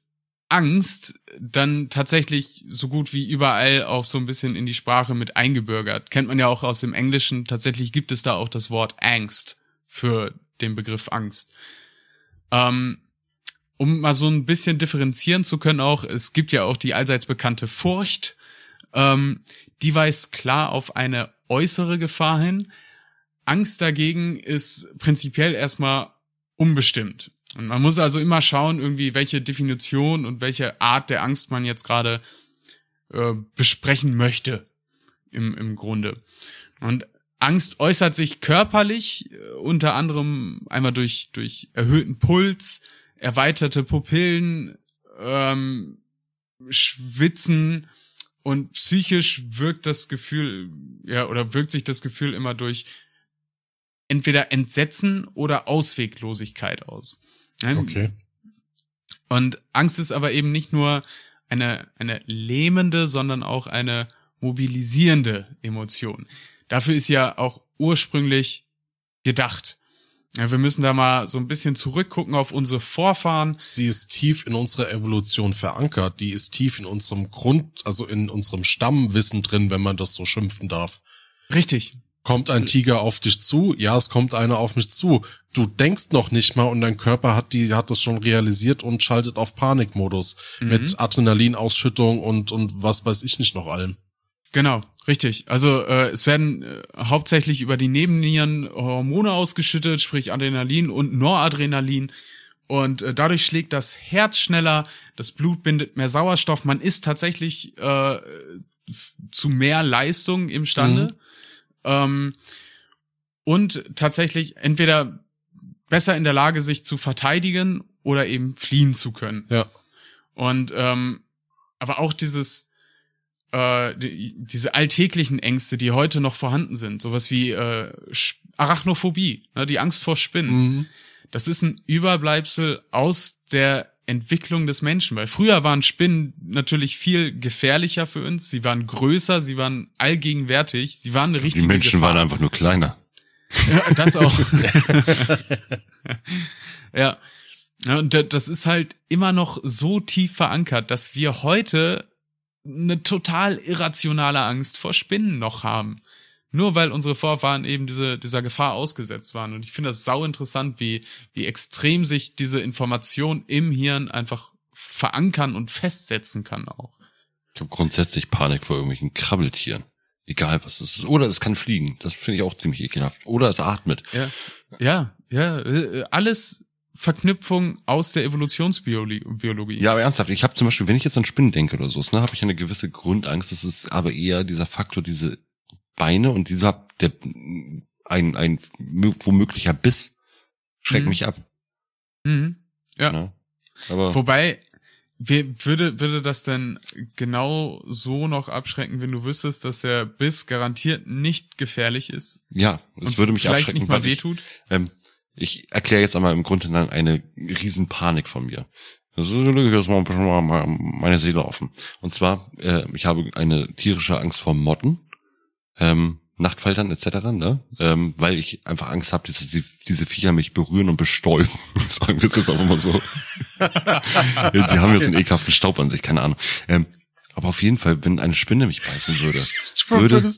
Angst dann tatsächlich so gut wie überall auch so ein bisschen in die Sprache mit eingebürgert. Kennt man ja auch aus dem Englischen. Tatsächlich gibt es da auch das Wort Angst für den Begriff Angst. Ähm, um mal so ein bisschen differenzieren zu können auch, es gibt ja auch die allseits bekannte Furcht. Ähm, die weist klar auf eine äußere Gefahr hin. Angst dagegen ist prinzipiell erstmal unbestimmt. Und man muss also immer schauen, irgendwie, welche Definition und welche Art der Angst man jetzt gerade äh, besprechen möchte. Im, Im Grunde. Und Angst äußert sich körperlich, äh, unter anderem einmal durch, durch erhöhten Puls, erweiterte Pupillen, ähm, Schwitzen und psychisch wirkt das Gefühl, ja, oder wirkt sich das Gefühl immer durch entweder Entsetzen oder Ausweglosigkeit aus. Okay. Und Angst ist aber eben nicht nur eine, eine lähmende, sondern auch eine mobilisierende Emotion. Dafür ist ja auch ursprünglich gedacht. Ja, wir müssen da mal so ein bisschen zurückgucken auf unsere Vorfahren. Sie ist tief in unserer Evolution verankert. Die ist tief in unserem Grund, also in unserem Stammwissen drin, wenn man das so schimpfen darf. Richtig. Kommt ein Tiger auf dich zu? Ja, es kommt einer auf mich zu. Du denkst noch nicht mal und dein Körper hat die, hat das schon realisiert und schaltet auf Panikmodus Mhm. mit Adrenalinausschüttung und, und was weiß ich nicht noch allem. Genau, richtig. Also äh, es werden äh, hauptsächlich über die Nebennieren Hormone ausgeschüttet, sprich Adrenalin und Noradrenalin. Und äh, dadurch schlägt das Herz schneller, das Blut bindet mehr Sauerstoff. Man ist tatsächlich äh, zu mehr Leistung imstande. Ähm, und tatsächlich entweder besser in der Lage, sich zu verteidigen oder eben fliehen zu können. Ja. Und ähm, aber auch dieses äh, die, diese alltäglichen Ängste, die heute noch vorhanden sind, sowas wie äh, Arachnophobie, ne, die Angst vor Spinnen. Mhm. Das ist ein Überbleibsel aus der Entwicklung des Menschen, weil früher waren Spinnen natürlich viel gefährlicher für uns. Sie waren größer, sie waren allgegenwärtig, sie waren eine richtige Die Menschen Gefahr. waren einfach nur kleiner. Ja, das auch. ja. ja. Und da- das ist halt immer noch so tief verankert, dass wir heute eine total irrationale Angst vor Spinnen noch haben. Nur weil unsere Vorfahren eben diese, dieser Gefahr ausgesetzt waren. Und ich finde das sau interessant, wie, wie extrem sich diese Information im Hirn einfach verankern und festsetzen kann auch. Ich habe grundsätzlich Panik vor irgendwelchen Krabbeltieren. Egal was es ist. Oder es kann fliegen. Das finde ich auch ziemlich ekelhaft. Oder es atmet. Ja, ja, ja äh, alles Verknüpfung aus der Evolutionsbiologie. Biologie. Ja, aber ernsthaft, ich habe zum Beispiel, wenn ich jetzt an Spinnen denke oder so, ne, habe ich eine gewisse Grundangst. Das ist aber eher dieser Faktor, diese Beine und dieser der ein ein mö- womöglicher Biss schreckt Mhm. mich ab. Mhm. Ja. Ne? Aber Wobei, wer, würde, würde das denn genau so noch abschrecken, wenn du wüsstest, dass der Biss garantiert nicht gefährlich ist? ja, es würde mich abschrecken, nicht mal weil ich, wehtut? ähm, ich erkläre jetzt einmal im Grunde dann eine riesen Panik von mir. So lege ich jetzt mal ein bisschen mal meine Seele offen. Und zwar, äh, ich habe eine tierische Angst vor Motten, ähm, Nachtfaltern etc., ne? Ähm, weil ich einfach Angst habe, dass die, diese Viecher mich berühren und bestäuben. Sagen wir es jetzt einfach mal so. die haben jetzt einen ekelhaften Staub an sich, keine Ahnung. Ähm, aber auf jeden Fall, wenn eine Spinne mich beißen würde, würde,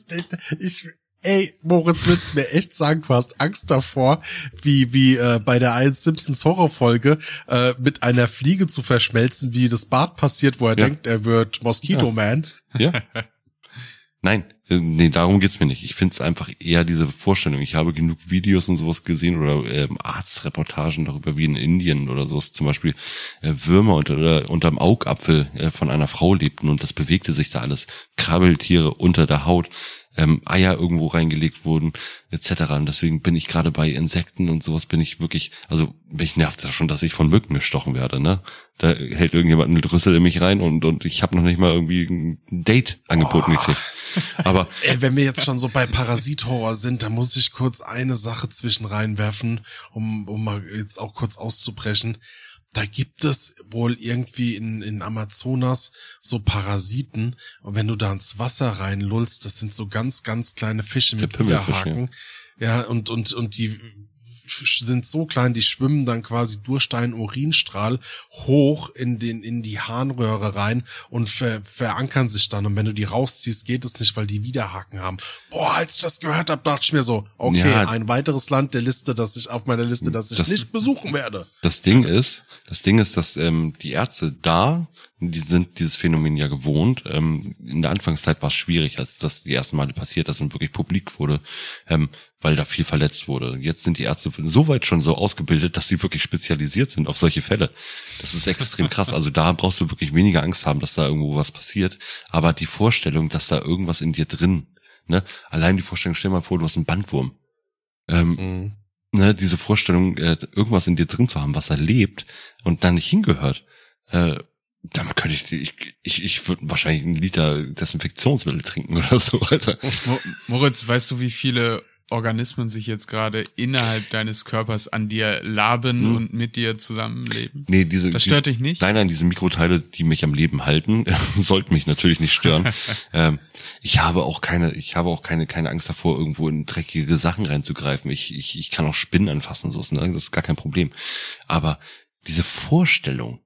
ich, ey, Moritz, willst du mir echt sagen, du hast Angst davor, wie, wie äh, bei der einen Simpsons Horrorfolge äh, mit einer Fliege zu verschmelzen, wie das Bart passiert, wo er Ja. denkt, er wird Mosquito Man. Ja. Nein, äh, nee, darum geht's mir nicht. Ich finde es einfach eher diese Vorstellung. Ich habe genug Videos und sowas gesehen oder ähm, Arztreportagen darüber, wie in Indien oder so zum Beispiel äh, Würmer unter, oder unterm Augapfel äh, von einer Frau lebten und das bewegte sich da alles. Krabbeltiere unter der Haut, ähm, Eier irgendwo reingelegt wurden, etc. Und deswegen bin ich gerade bei Insekten und sowas bin ich wirklich, also mich nervt ja schon, dass ich von Mücken gestochen werde, ne? Da hält irgendjemand eine Rüssel in mich rein und, und ich habe noch nicht mal irgendwie ein Date angeboten gekriegt. Aber Ey, wenn wir jetzt schon so bei Parasit-Horror sind, da muss ich kurz eine Sache zwischen reinwerfen, um, um mal jetzt auch kurz auszubrechen. Da gibt es wohl irgendwie in, in Amazonas so Parasiten und wenn du da ins Wasser reinlullst, das sind so ganz, ganz kleine Fische mit Widerhaken. Ja, und, und, und die sind so klein, die schwimmen dann quasi durch deinen Urinstrahl hoch in den, in die Harnröhre rein und ver, verankern sich dann. Und wenn du die rausziehst, geht es nicht, weil die Widerhaken haben. Boah, als ich das gehört habe, dachte ich mir so, okay, Ja. ein weiteres Land der Liste, das ich auf meiner Liste, das ich Das- nicht besuchen werde. Das Ding ist, das Ding ist, dass ähm, die Ärzte da, die sind dieses Phänomen ja gewohnt. Ähm, in der Anfangszeit war es schwierig, als das die ersten Male passiert ist und wirklich publik wurde, ähm, weil da viel verletzt wurde. Jetzt sind die Ärzte so weit schon so ausgebildet, dass sie wirklich spezialisiert sind auf solche Fälle. Das ist extrem krass. Also da brauchst du wirklich weniger Angst haben, dass da irgendwo was passiert. Aber die Vorstellung, dass da irgendwas in dir drin, ne, allein die Vorstellung, stell mal vor, du hast einen Bandwurm. Ähm, ne, diese Vorstellung, äh, irgendwas in dir drin zu haben, was er lebt und da nicht hingehört, äh, damit könnte ich, ich, ich, ich würde wahrscheinlich einen Liter Desinfektionsmittel trinken oder so, Alter. Mo Moritz, weißt du, wie viele Organismen sich jetzt gerade innerhalb deines Körpers an dir laben Hm. und mit dir zusammenleben? Nee, diese. Das stört die, dich nicht? Nein, nein, diese Mikroteile, die mich am Leben halten, sollten mich natürlich nicht stören. ähm, ich habe auch keine, ich habe auch keine, keine Angst davor, irgendwo in dreckige Sachen reinzugreifen. Ich, ich, ich kann auch Spinnen anfassen, so ist, ne? das ist gar kein Problem. Aber diese Vorstellung,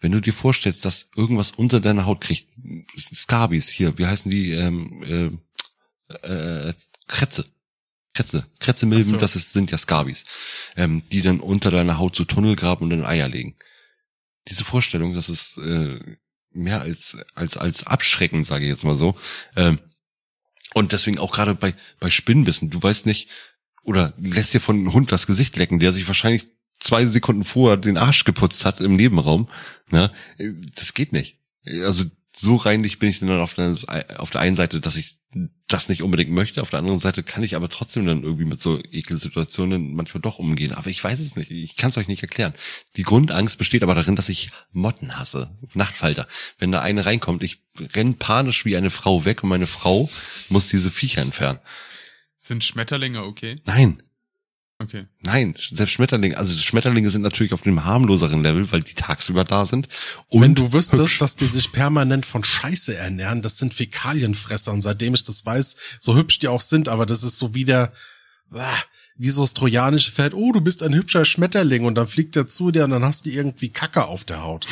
wenn du dir vorstellst, dass irgendwas unter deiner Haut kriegt, Skabis hier, wie heißen die, ähm, äh, äh, Kretze. Kretze. Kretzemilben, so. das ist, sind ja Skabis, ähm, die dann unter deiner Haut so Tunnel graben und dann Eier legen. Diese Vorstellung, das ist äh, mehr als als als abschreckend, sage ich jetzt mal so. Ähm, und deswegen auch gerade bei bei Spinnbissen, du weißt nicht oder lässt dir von einem Hund das Gesicht lecken, der sich wahrscheinlich zwei Sekunden vorher den Arsch geputzt hat im Nebenraum. Ne? Das geht nicht. Also so reinlich bin ich dann auf der, auf der einen Seite, dass ich das nicht unbedingt möchte, auf der anderen Seite kann ich aber trotzdem dann irgendwie mit so Ekelsituationen manchmal doch umgehen. Aber ich weiß es nicht, ich kann es euch nicht erklären. Die Grundangst besteht aber darin, dass ich Motten hasse, Nachtfalter. Wenn da eine reinkommt, ich renn panisch wie eine Frau weg und meine Frau muss diese Viecher entfernen. Sind Schmetterlinge okay? Nein, Okay. Nein, selbst Schmetterlinge, also Schmetterlinge sind natürlich auf dem harmloseren Level, weil die tagsüber da sind. Und Wenn du wüsstest, hübsch. dass die sich permanent von Scheiße ernähren, das sind Fäkalienfresser und seitdem ich das weiß, so hübsch die auch sind, aber das ist so wie der, ah, wie so das trojanische Pferd, oh, du bist ein hübscher Schmetterling und dann fliegt er zu dir und dann hast du irgendwie Kacke auf der Haut.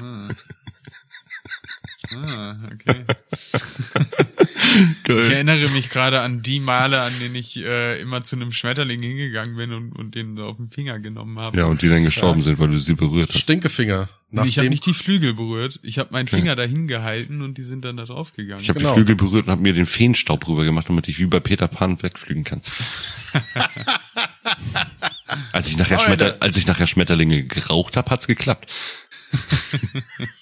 Ah. Okay. Ich erinnere mich gerade an die Male, an denen ich äh, immer zu einem Schmetterling hingegangen bin und, und den so auf den Finger genommen habe. Ja, und die dann gestorben sind, weil du sie berührt hast. Stinkefinger. Und ich habe Nachdem, nicht die Flügel berührt. Ich habe meinen Finger dahin gehalten und die sind dann da drauf gegangen. Ich habe Genau. die Flügel berührt und habe mir den Feenstaub rüber gemacht, damit ich wie bei Peter Pan wegfliegen kann. als ich nachher. Schmetter, als ich nachher Schmetterlinge geraucht habe, hat's geklappt.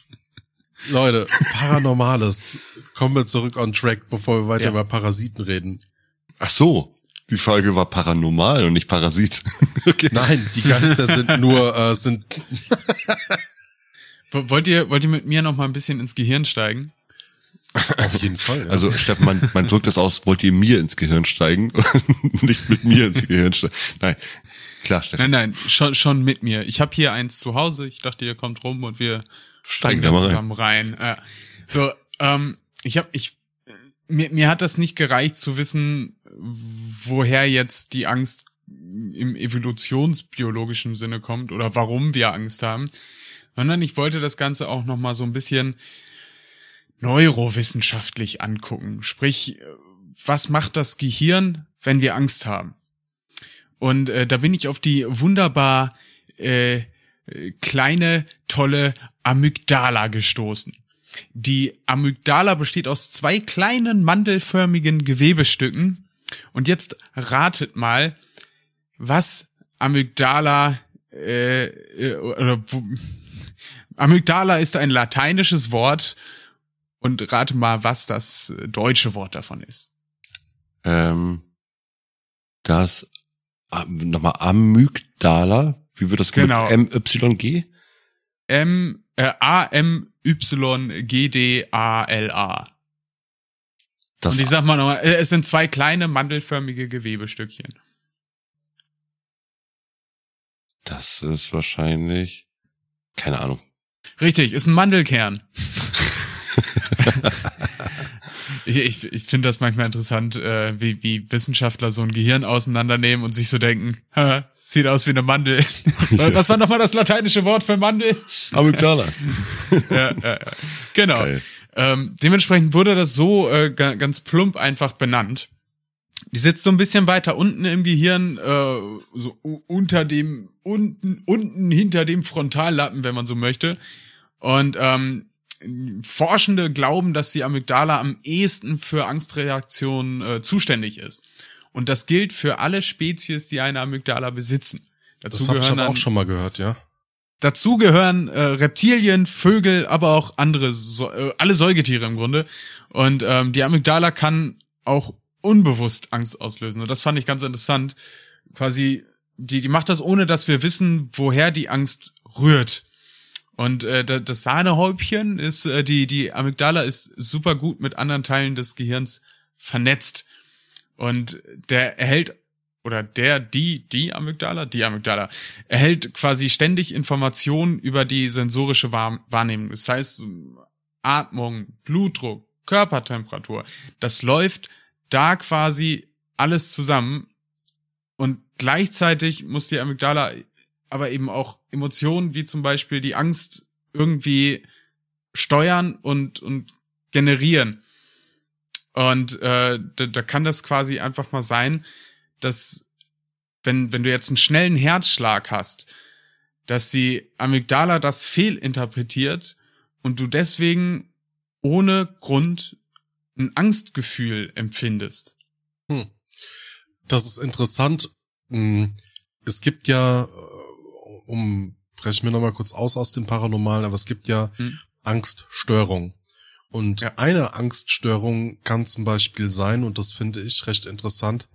Leute, Paranormales. Kommen wir zurück on track, bevor wir weiter Ja. über Parasiten reden. Ach so, die Folge war paranormal und nicht Parasit. okay. Nein, die Geister sind nur, äh, sind, Wollt ihr, wollt ihr mit mir noch mal ein bisschen ins Gehirn steigen? auf jeden Fall. Ja. Also Steffen, man, man drückt das aus, wollt ihr mir ins Gehirn steigen und nicht mit mir ins Gehirn steigen. Nein, klar, Steffen, Nein, nein, schon, schon mit mir. Ich habe hier eins zu Hause. Ich dachte, ihr kommt rum und wir steigen da da mal rein. zusammen rein. Ja. So, ähm, ich habe, ich, mir, mir hat das nicht gereicht zu wissen, woher jetzt die Angst im evolutionsbiologischen Sinne kommt oder warum wir Angst haben, sondern ich wollte das Ganze auch noch mal so ein bisschen neurowissenschaftlich angucken. Sprich, äh, was macht das Gehirn, wenn wir Angst haben? Und äh, da bin ich auf die wunderbar äh, äh, kleine, tolle Amygdala gestoßen. Die Amygdala besteht aus zwei kleinen mandelförmigen Gewebestücken. Und jetzt ratet mal, was Amygdala äh, äh, oder wo, Amygdala ist ein lateinisches Wort und rate mal, was das deutsche Wort davon ist. Ähm, das ähm, nochmal Amygdala, wie wird das Genau. M-Y-G? M äh, A M Y G D A L A. Das Und ich sag mal nochmal, äh, es sind zwei kleine mandelförmige Gewebestückchen. Das ist wahrscheinlich, keine Ahnung. Richtig, ist ein Mandelkern. ich ich, ich finde das manchmal interessant, äh, wie, wie Wissenschaftler so ein Gehirn auseinandernehmen und sich so denken, "Ha, sieht aus wie eine Mandel. Was war nochmal das lateinische Wort für Mandel? Amygdala. ja, ja, ja. Genau. Geil. Ähm, dementsprechend wurde das so äh, ga, ganz plump einfach benannt. Die sitzt so ein bisschen weiter unten im Gehirn, äh, so unter dem, unten, unten hinter dem Frontallappen, wenn man so möchte. Und ähm, Forschende glauben, dass die Amygdala am ehesten für Angstreaktionen äh, zuständig ist. Und das gilt für alle Spezies, die eine Amygdala besitzen. Dazu das habe ich gehören aber auch schon mal gehört, ja. Dazu gehören äh, Reptilien, Vögel, aber auch andere, so, äh, alle Säugetiere im Grunde. Und ähm, die Amygdala kann auch unbewusst Angst auslösen. Und das fand ich ganz interessant. Quasi, die, die macht das, ohne dass wir wissen, woher die Angst rührt. Und äh, da- das Sahnehäubchen ist, äh, die, die Amygdala ist super gut mit anderen Teilen des Gehirns vernetzt. Und der erhält oder der, die, die Amygdala, die Amygdala, erhält quasi ständig Informationen über die sensorische Wahrnehmung. Das heißt, Atmung, Blutdruck, Körpertemperatur, das läuft da quasi alles zusammen und gleichzeitig muss die Amygdala aber eben auch Emotionen wie zum Beispiel die Angst irgendwie steuern und, und generieren. Und äh, da, da kann das quasi einfach mal sein, dass wenn, wenn du jetzt einen schnellen Herzschlag hast, dass die Amygdala das fehlinterpretiert und du deswegen ohne Grund ein Angstgefühl empfindest. Hm. Das ist interessant. Hm, es gibt ja, um brechen wir nochmal kurz aus aus dem Paranormalen, aber es gibt ja hm. Angststörung. Und ja. eine Angststörung kann zum Beispiel sein, und das finde ich recht interessant,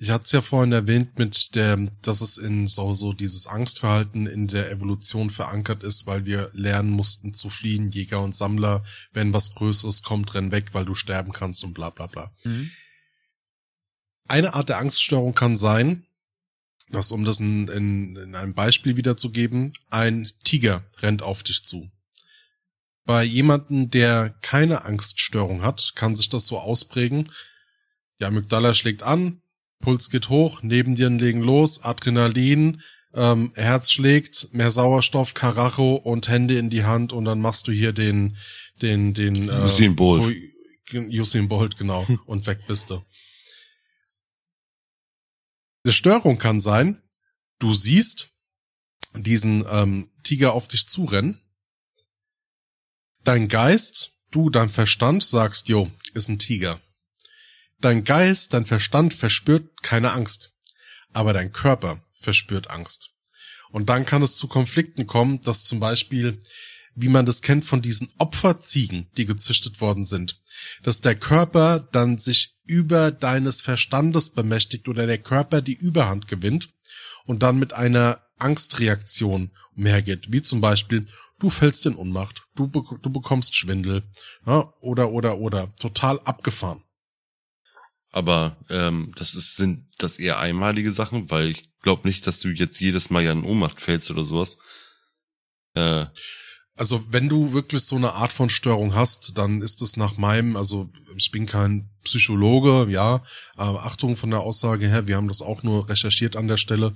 ich hatte es ja vorhin erwähnt mit der, dass es in so, so dieses Angstverhalten in der Evolution verankert ist, weil wir lernen mussten zu fliehen, Jäger und Sammler, wenn was Größeres kommt, renn weg, weil du sterben kannst und bla bla bla. Mhm. Eine Art der Angststörung kann sein, dass, um das in, in, in einem Beispiel wiederzugeben, ein Tiger rennt auf dich zu. Bei jemanden, der keine Angststörung hat, kann sich das so ausprägen. Die Amygdala schlägt an, Puls geht hoch, neben dir legen los, Adrenalin, ähm, Herz schlägt, mehr Sauerstoff, Karacho und Hände in die Hand und dann machst du hier den, den, den, äh, Usain Bolt. Usain Bolt, genau, und weg bist du. Die Störung kann sein, du siehst diesen ähm, Tiger auf dich zurennen, dein Geist, du, dein Verstand sagst, jo, ist ein Tiger. Dein Geist, dein Verstand verspürt keine Angst, aber dein Körper verspürt Angst. Und dann kann es zu Konflikten kommen, dass zum Beispiel, wie man das kennt von diesen Opferziegen, die gezüchtet worden sind, dass der Körper dann sich über deines Verstandes bemächtigt oder der Körper die Überhand gewinnt und dann mit einer Angstreaktion umhergeht, wie zum Beispiel, du fällst in Unmacht, du, du bekommst Schwindel, ja, oder, oder, oder, total abgefahren. Aber ähm, das ist, sind das eher einmalige Sachen, weil ich glaube nicht, dass du jetzt jedes Mal ja in Ohnmacht fällst oder sowas. Äh, also wenn du wirklich so eine Art von Störung hast, dann ist es nach meinem, also ich bin kein Psychologe, ja, aber Achtung von der Aussage her, wir haben das auch nur recherchiert an der Stelle.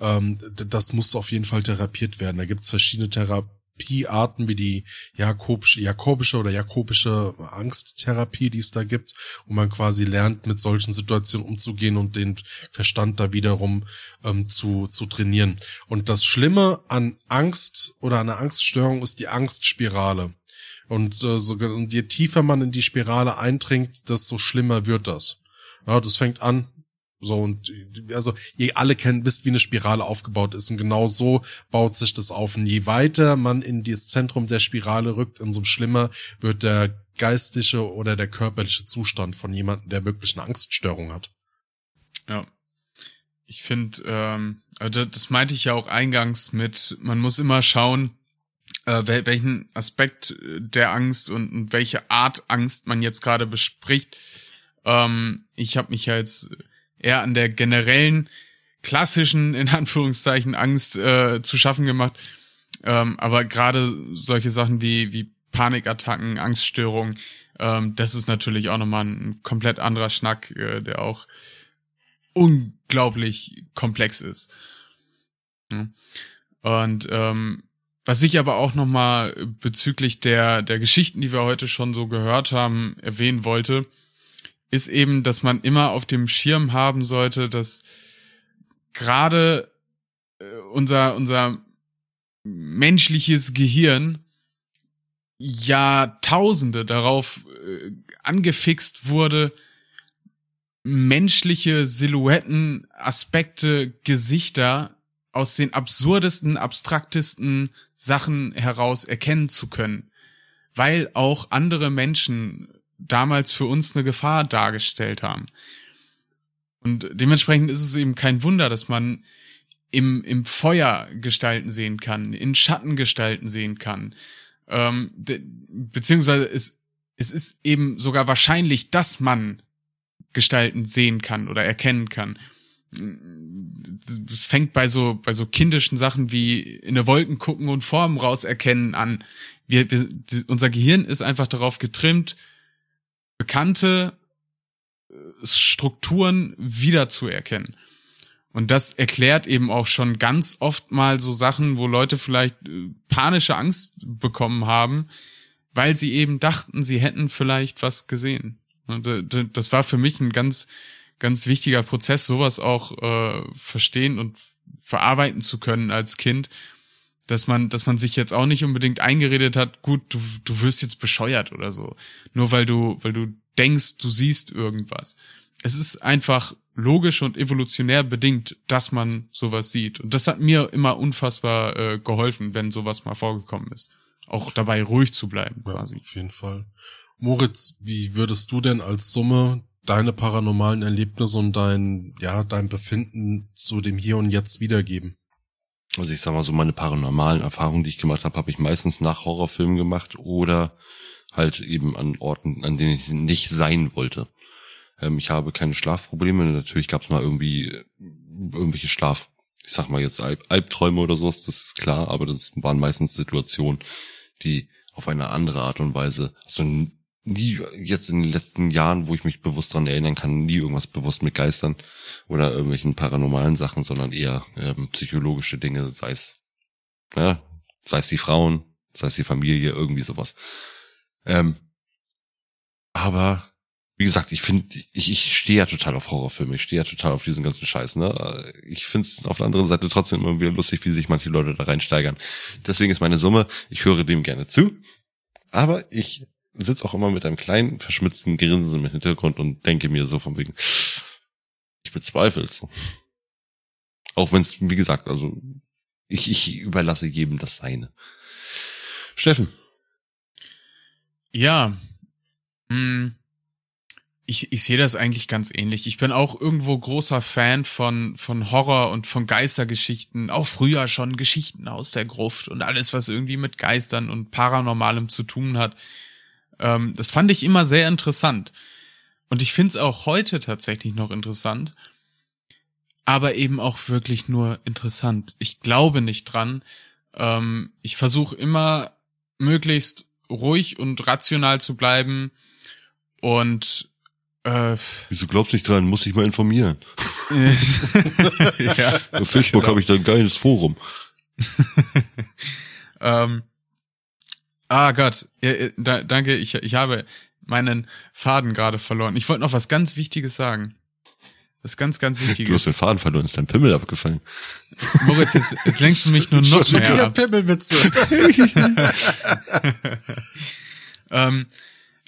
Ähm, das muss auf jeden Fall therapiert werden. Da gibt's verschiedene Therapiearten wie die jakobische, jakobische oder jakobische Angsttherapie, die es da gibt, wo man quasi lernt, mit solchen Situationen umzugehen und den Verstand da wiederum ähm, zu, zu trainieren. Und das Schlimme an Angst oder einer Angststörung ist die Angstspirale. Und, äh, so, und je tiefer man in die Spirale eindringt, desto schlimmer wird das. Ja, das fängt an so und also ihr alle kennt, wisst, wie eine Spirale aufgebaut ist und genau so baut sich das auf. Und je weiter man in das Zentrum der Spirale rückt, umso schlimmer wird der geistige oder der körperliche Zustand von jemandem, der wirklich eine Angststörung hat. Ja. Ich finde, ähm, also das meinte ich ja auch eingangs mit, man muss immer schauen, äh, welchen Aspekt der Angst und, und welche Art Angst man jetzt gerade bespricht. Ähm, ich habe mich ja jetzt eher an der generellen klassischen, in Anführungszeichen, Angst äh, zu schaffen gemacht. Ähm, aber gerade solche Sachen wie, wie Panikattacken, Angststörungen, ähm, das ist natürlich auch nochmal ein komplett anderer Schnack, äh, der auch unglaublich komplex ist. Und ähm, was ich aber auch nochmal bezüglich der, der Geschichten, die wir heute schon so gehört haben, erwähnen wollte, ist eben, dass man immer auf dem Schirm haben sollte, dass gerade äh, unser, unser menschliches Gehirn Jahrtausende darauf äh, angefixt wurde, menschliche Silhouetten, Aspekte, Gesichter aus den absurdesten, abstraktesten Sachen heraus erkennen zu können, weil auch andere Menschen damals für uns eine Gefahr dargestellt haben. Und dementsprechend ist es eben kein Wunder, dass man im, im Feuer Gestalten sehen kann, in Schatten Gestalten sehen kann. Ähm, beziehungsweise es, es ist eben sogar wahrscheinlich, dass man Gestalten sehen kann oder erkennen kann. Es fängt bei so, bei so kindischen Sachen wie in eine Wolken gucken und Formen rauserkennen an. Wir, wir, unser Gehirn ist einfach darauf getrimmt, bekannte äh, Strukturen wiederzuerkennen. Und das erklärt eben auch schon ganz oft mal so Sachen, wo Leute vielleicht äh, panische Angst bekommen haben, weil sie eben dachten, sie hätten vielleicht was gesehen. Und äh, das war für mich ein ganz, ganz wichtiger Prozess, sowas auch äh, verstehen und verarbeiten zu können als Kind, dass man, dass man sich jetzt auch nicht unbedingt eingeredet hat, gut, du, du wirst jetzt bescheuert oder so. Nur weil du, weil du denkst, du siehst irgendwas. Es ist einfach logisch und evolutionär bedingt, dass man sowas sieht. Und das hat mir immer unfassbar äh, geholfen, wenn sowas mal vorgekommen ist. Auch dabei ruhig zu bleiben, ja, quasi. Auf jeden Fall. Moritz, wie würdest du denn als Summe deine paranormalen Erlebnisse und dein, ja, dein Befinden zu dem Hier und Jetzt wiedergeben? Also ich sag mal so, meine paranormalen Erfahrungen, die ich gemacht habe, habe ich meistens nach Horrorfilmen gemacht oder halt eben an Orten, an denen ich nicht sein wollte. Ähm, ich habe keine Schlafprobleme. Natürlich gab es mal irgendwie irgendwelche Schlaf, ich sag mal jetzt Alb Albträume oder sowas, das ist klar, aber das waren meistens Situationen, die auf eine andere Art und Weise, also nie jetzt in den letzten Jahren, wo ich mich bewusst daran erinnern kann, nie irgendwas bewusst mit Geistern oder irgendwelchen paranormalen Sachen, sondern eher ähm, psychologische Dinge, sei es, ja, sei es die Frauen, sei es die Familie, irgendwie sowas. Ähm, aber wie gesagt, ich finde, ich, ich stehe ja total auf Horrorfilme, ich stehe ja total auf diesen ganzen Scheiß, ne? Ich finde es auf der anderen Seite trotzdem immer wieder lustig, wie sich manche Leute da reinsteigern. Deswegen ist meine Summe, ich höre dem gerne zu, aber ich sitze auch immer mit einem kleinen, verschmitzten Grinsen im Hintergrund und denke mir so von wegen, ich bezweifle es. Auch wenn es, wie gesagt, also ich, ich überlasse jedem das Seine. Steffen. Ja. Hm. Ich, ich sehe das eigentlich ganz ähnlich. Ich bin auch irgendwo großer Fan von, von Horror und von Geistergeschichten. Auch früher schon Geschichten aus der Gruft und alles, was irgendwie mit Geistern und Paranormalem zu tun hat. Ähm, das fand ich immer sehr interessant. Und ich finde es auch heute tatsächlich noch interessant. Aber eben auch wirklich nur interessant. Ich glaube nicht dran. Ähm, ich versuche immer möglichst ruhig und rational zu bleiben und äh, Wieso glaubst du nicht dran? Muss ich mal informieren. ja, Auf Facebook genau. habe ich da ein geiles Forum. ähm, ah Gott, ja, ja, da, danke, ich, ich habe meinen Faden gerade verloren. Ich wollte noch was ganz Wichtiges sagen. Das ganz, ganz Du hast Wichtiges. den Faden verloren, ist dein Pimmel abgefallen. Moritz, jetzt, jetzt lenkst du mich nur noch Schon mehr wieder ab. Pimmelwitze. ähm,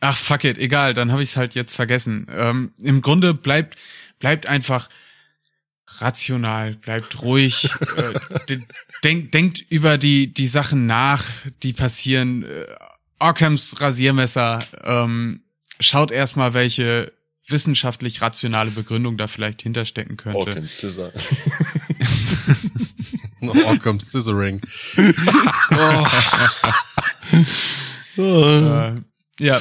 ach, fuck it, egal, dann habe ich es halt jetzt vergessen. Ähm, Im Grunde bleibt, bleibt einfach rational, bleibt ruhig, äh, de- denk, denkt über die, die Sachen nach, die passieren. Äh, Ockhams Rasiermesser, ähm, schaut erstmal, welche wissenschaftlich rationale Begründung da vielleicht hinterstecken könnte. Scissor. oh, kommt Scissoring. Oh, Äh, ja,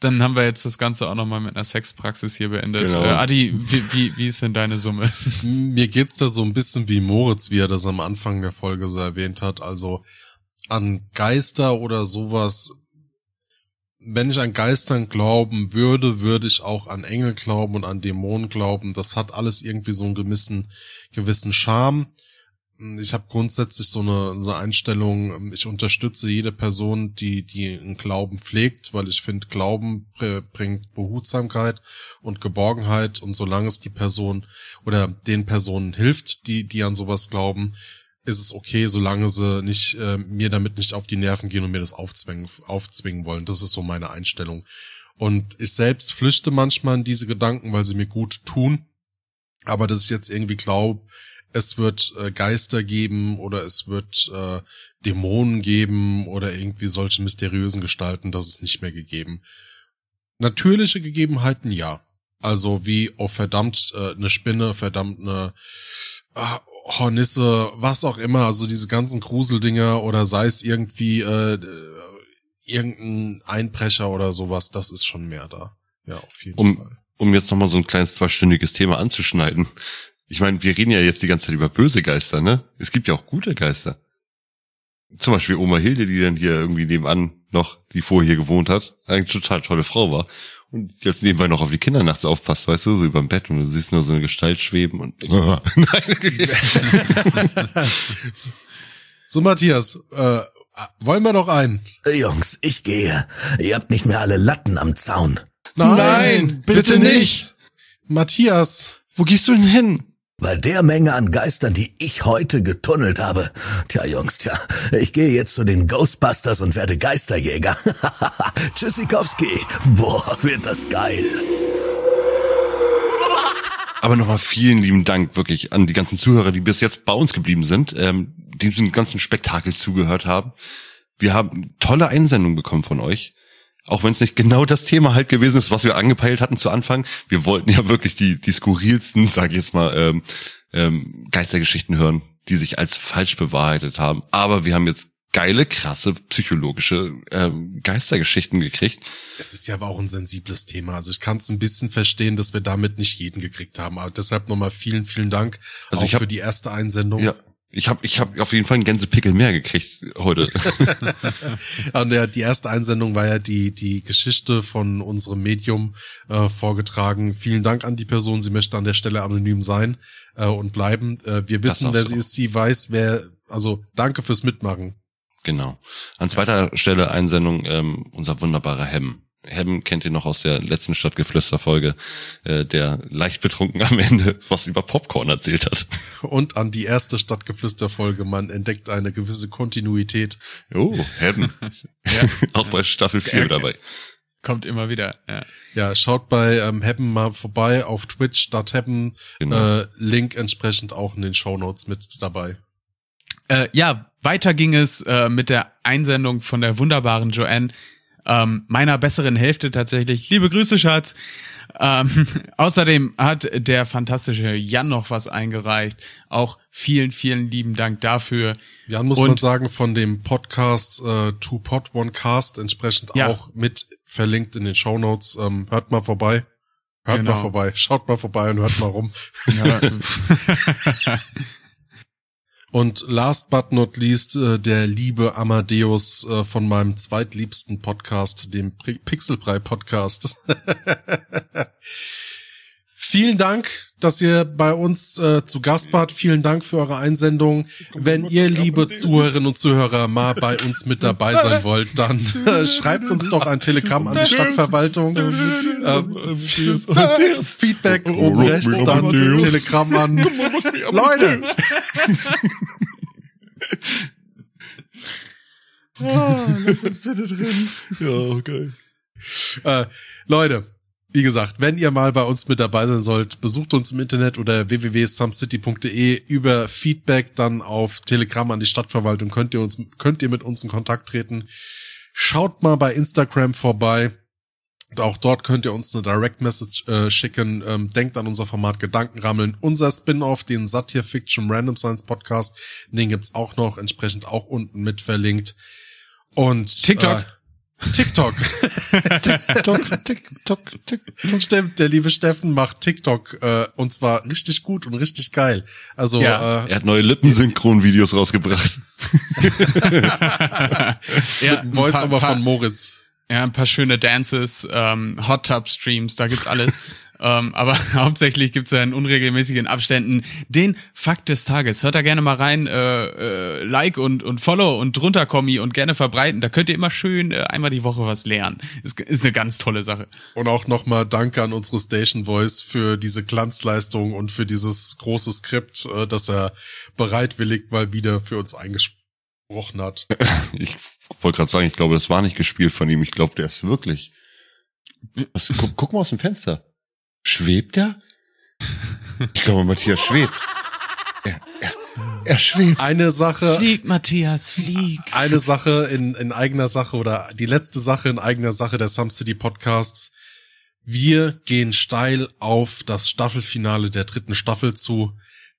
dann haben wir jetzt das Ganze auch nochmal mit einer Sexpraxis hier beendet. Genau. Äh, Adi, wie, wie, wie ist denn deine Summe? mir geht's da so ein bisschen wie Moritz, wie er das am Anfang der Folge so erwähnt hat. Also an Geister oder sowas. Wenn ich an Geistern glauben würde, würde ich auch an Engel glauben und an Dämonen glauben. Das hat alles irgendwie so einen gewissen, gewissen Charme. Ich habe grundsätzlich so eine, so eine Einstellung, ich unterstütze jede Person, die, die einen Glauben pflegt, weil ich finde, Glauben br- bringt Behutsamkeit und Geborgenheit und solange es die Person oder den Personen hilft, die, die an sowas glauben, ist es okay, solange sie nicht, äh, mir damit nicht auf die Nerven gehen und mir das aufzwingen, aufzwingen wollen. Das ist so meine Einstellung. Und ich selbst flüchte manchmal in diese Gedanken, weil sie mir gut tun. Aber dass ich jetzt irgendwie glaube, es wird äh, Geister geben oder es wird äh, Dämonen geben oder irgendwie solche mysteriösen Gestalten, das ist nicht mehr gegeben. Natürliche Gegebenheiten ja. Also wie, oh verdammt, äh, eine Spinne, verdammt eine äh, Hornisse, was auch immer, also diese ganzen Gruseldinger oder sei es irgendwie äh, irgendein Einbrecher oder sowas, das ist schon mehr da. Ja, auf jeden Um- Fall. um jetzt nochmal so ein kleines zweistündiges Thema anzuschneiden. Ich meine, wir reden ja jetzt die ganze Zeit über böse Geister, ne? Es gibt ja auch gute Geister. Zum Beispiel Oma Hilde, die dann hier irgendwie nebenan noch, die vorher hier gewohnt hat, eigentlich total tolle Frau war. Und jetzt nebenbei noch auf die Kinder nachts aufpasst, weißt du, so überm Bett und du siehst nur so eine Gestalt schweben und nein. So, Matthias, äh, wollen wir noch einen? Jungs, ich gehe. Ihr habt nicht mehr alle Latten am Zaun. Nein, bitte nicht. Matthias, Wo gehst du denn hin? Bei der Menge an Geistern, die ich heute getunnelt habe. Tja, Jungs, tja, ich gehe jetzt zu den Ghostbusters und werde Geisterjäger. Tschüssikowski. Boah, wird das geil. Aber nochmal vielen lieben Dank wirklich an die ganzen Zuhörer, die bis jetzt bei uns geblieben sind, ähm, die diesem ganzen Spektakel zugehört haben. Wir haben tolle Einsendungen bekommen von euch. Auch wenn es nicht genau das Thema halt gewesen ist, was wir angepeilt hatten zu Anfang. Wir wollten ja wirklich die, die skurrilsten, sage ich jetzt mal, ähm, ähm, Geistergeschichten hören, die sich als falsch bewahrheitet haben. Aber wir haben jetzt geile, krasse, psychologische ähm, Geistergeschichten gekriegt. es ist ja aber auch ein sensibles Thema. Also ich kann es ein bisschen verstehen, dass wir damit nicht jeden gekriegt haben. Aber deshalb nochmal vielen, vielen Dank Also auch ich hab- für die erste Einsendung. Ja. Ich habe ich hab auf jeden Fall einen Gänsepickel mehr gekriegt heute. Und ja, die erste Einsendung war ja die, die Geschichte von unserem Medium äh, vorgetragen. Vielen Dank an die Person. Sie möchte an der Stelle anonym sein äh, und bleiben. Äh, wir wissen, wer sie auch. ist. Sie weiß, wer, also danke fürs Mitmachen. Genau. An zweiter Stelle Einsendung ähm, unser wunderbarer Hem. Hem kennt ihr noch aus der letzten Stadtgeflüster-Folge, äh, der leicht betrunken am Ende was über Popcorn erzählt hat. Und an die erste Stadtgeflüster-Folge. Man entdeckt eine gewisse Kontinuität. Oh, Hem. Auch bei Staffel 4 dabei. Kommt immer wieder. Ja. Ja, schaut bei ähm, Happen mal vorbei auf Twitch statt Happen. Genau. Äh, Link entsprechend auch in den Shownotes mit dabei. Äh, ja, weiter ging es äh, mit der Einsendung von der wunderbaren Joanne, ähm, meiner besseren Hälfte tatsächlich. Liebe Grüße, Schatz. Ähm, außerdem hat der fantastische Jan noch was eingereicht. Auch vielen, vielen lieben Dank dafür. Jan muss Und- man sagen, von dem Podcast äh, Two Pod One Cast entsprechend Ja. auch mit verlinkt in den Shownotes. Ähm, hört mal vorbei. Hört Genau. mal vorbei. Schaut mal vorbei und hört mal rum. Ja, Und last but not least, äh, der liebe Amadeus äh, von meinem zweitliebsten Podcast, dem Pixelbrei Podcast. Vielen Dank, dass ihr bei uns äh, zu Gast wart. Vielen Dank für eure Einsendung. Wenn ihr, liebe Zuhörerinnen und Zuhörer, mal bei uns mit dabei sein wollt, dann äh, schreibt uns doch ein Telegramm an die Stadtverwaltung. Ähm, Feedback oben rechts, dann Telegramm an. Leute! lass es bitte drin. Ja, geil. Äh, Leute, wie gesagt, wenn ihr mal bei uns mit dabei sein sollt, besucht uns im Internet oder www.sumcity.de über Feedback dann auf Telegram an die Stadtverwaltung könnt ihr uns könnt ihr mit uns in Kontakt treten. Schaut mal bei Instagram vorbei. Und auch dort könnt ihr uns eine Direct Message äh, schicken. Ähm, denkt an unser Format Gedankenrammeln. Unser Spin-off, den Satire Fiction Random Science Podcast, den gibt's auch noch, entsprechend auch unten mit verlinkt. Und TikTok. Äh, TikTok. TikTok, TikTok, TikTok. Stimmt, der liebe Steffen macht TikTok äh, und zwar richtig gut und richtig geil. Also Ja. äh, Er hat neue Lippensynchron-Videos rausgebracht. ja, Voice ein paar- aber von Moritz. Ja, ein paar schöne Dances, ähm, Hot Tub Streams, da gibt's alles. Ähm, aber hauptsächlich gibt's ja in unregelmäßigen Abständen den Fakt des Tages. Hört da gerne mal rein, äh, äh, Like und, und Follow und drunter Kommi und gerne verbreiten. Da könnt ihr immer schön äh, einmal die Woche was lernen. Ist, ist eine ganz tolle Sache. Und auch nochmal Danke an unsere Station Voice für diese Glanzleistung und für dieses große Skript, äh, das er bereitwillig mal wieder für uns eingesprochen hat. Ich wollte gerade sagen, ich glaube, das war nicht gespielt von ihm. Ich glaube, der ist wirklich. Was, guck, guck mal aus dem Fenster. Schwebt er? Ich glaube, Matthias schwebt. Er, er, er schwebt. Eine Sache, Flieg, Matthias, flieg. eine Sache in, in eigener Sache oder die letzte Sache in eigener Sache der Some City Podcasts. Wir gehen steil auf das Staffelfinale der dritten Staffel zu.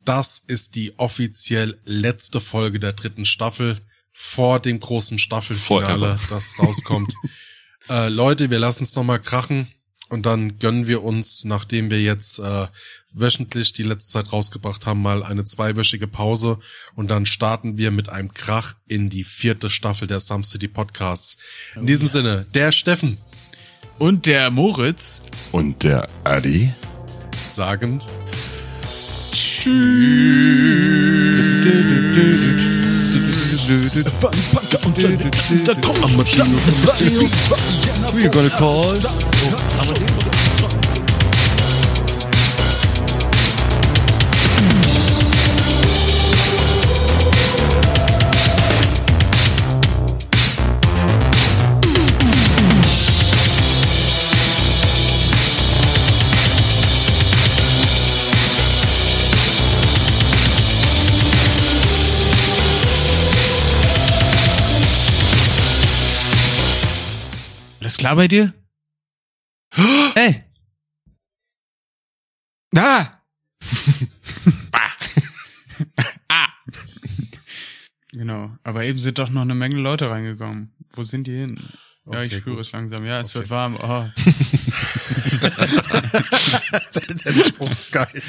Das ist die offiziell letzte Folge der dritten Staffel vor dem großen Staffelfinale, Forever. das rauskommt. äh, Leute, wir lassen es nochmal krachen. Und dann gönnen wir uns, nachdem wir jetzt äh, wöchentlich die letzte Zeit rausgebracht haben, mal eine zweiwöchige Pause. Und dann starten wir mit einem Krach in die vierte Staffel der Some City Podcasts. In diesem Sinne, der Steffen Und der Moritz. Und der Adi. sagen We're gonna call. Alles klar bei dir? Hey. Da. ah. Genau. Aber eben sind doch noch eine Menge Leute reingekommen. Wo sind die hin? Ja, ich Okay, spüre gut. es langsam. Ja, es Okay. wird warm. Oh. Der Spruch ist geil.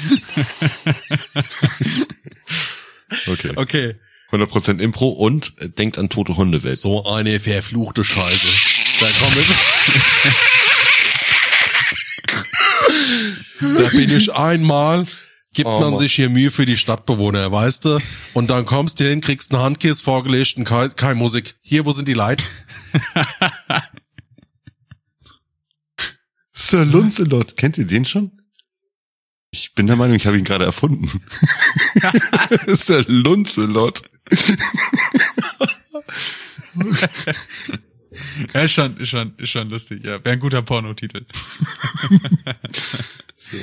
Okay. Okay. 100% Impro und äh, denkt an tote Hundewelt. So eine verfluchte Scheiße. Da kommen Da bin ich einmal, gibt Oh, man Mann. sich hier Mühe für die Stadtbewohner, weißt du? Und dann kommst du hin, kriegst einen Handkiss vorgelegt und kein, kein Musik. Hier, wo sind die Leute? Sir Luncelot. Kennt ihr den schon? Ich bin der Meinung, ich habe ihn gerade erfunden. Sir Luncelot. Ja, ist schon, ist schon, ist schon lustig. Ja, wäre ein guter Pornotitel. So.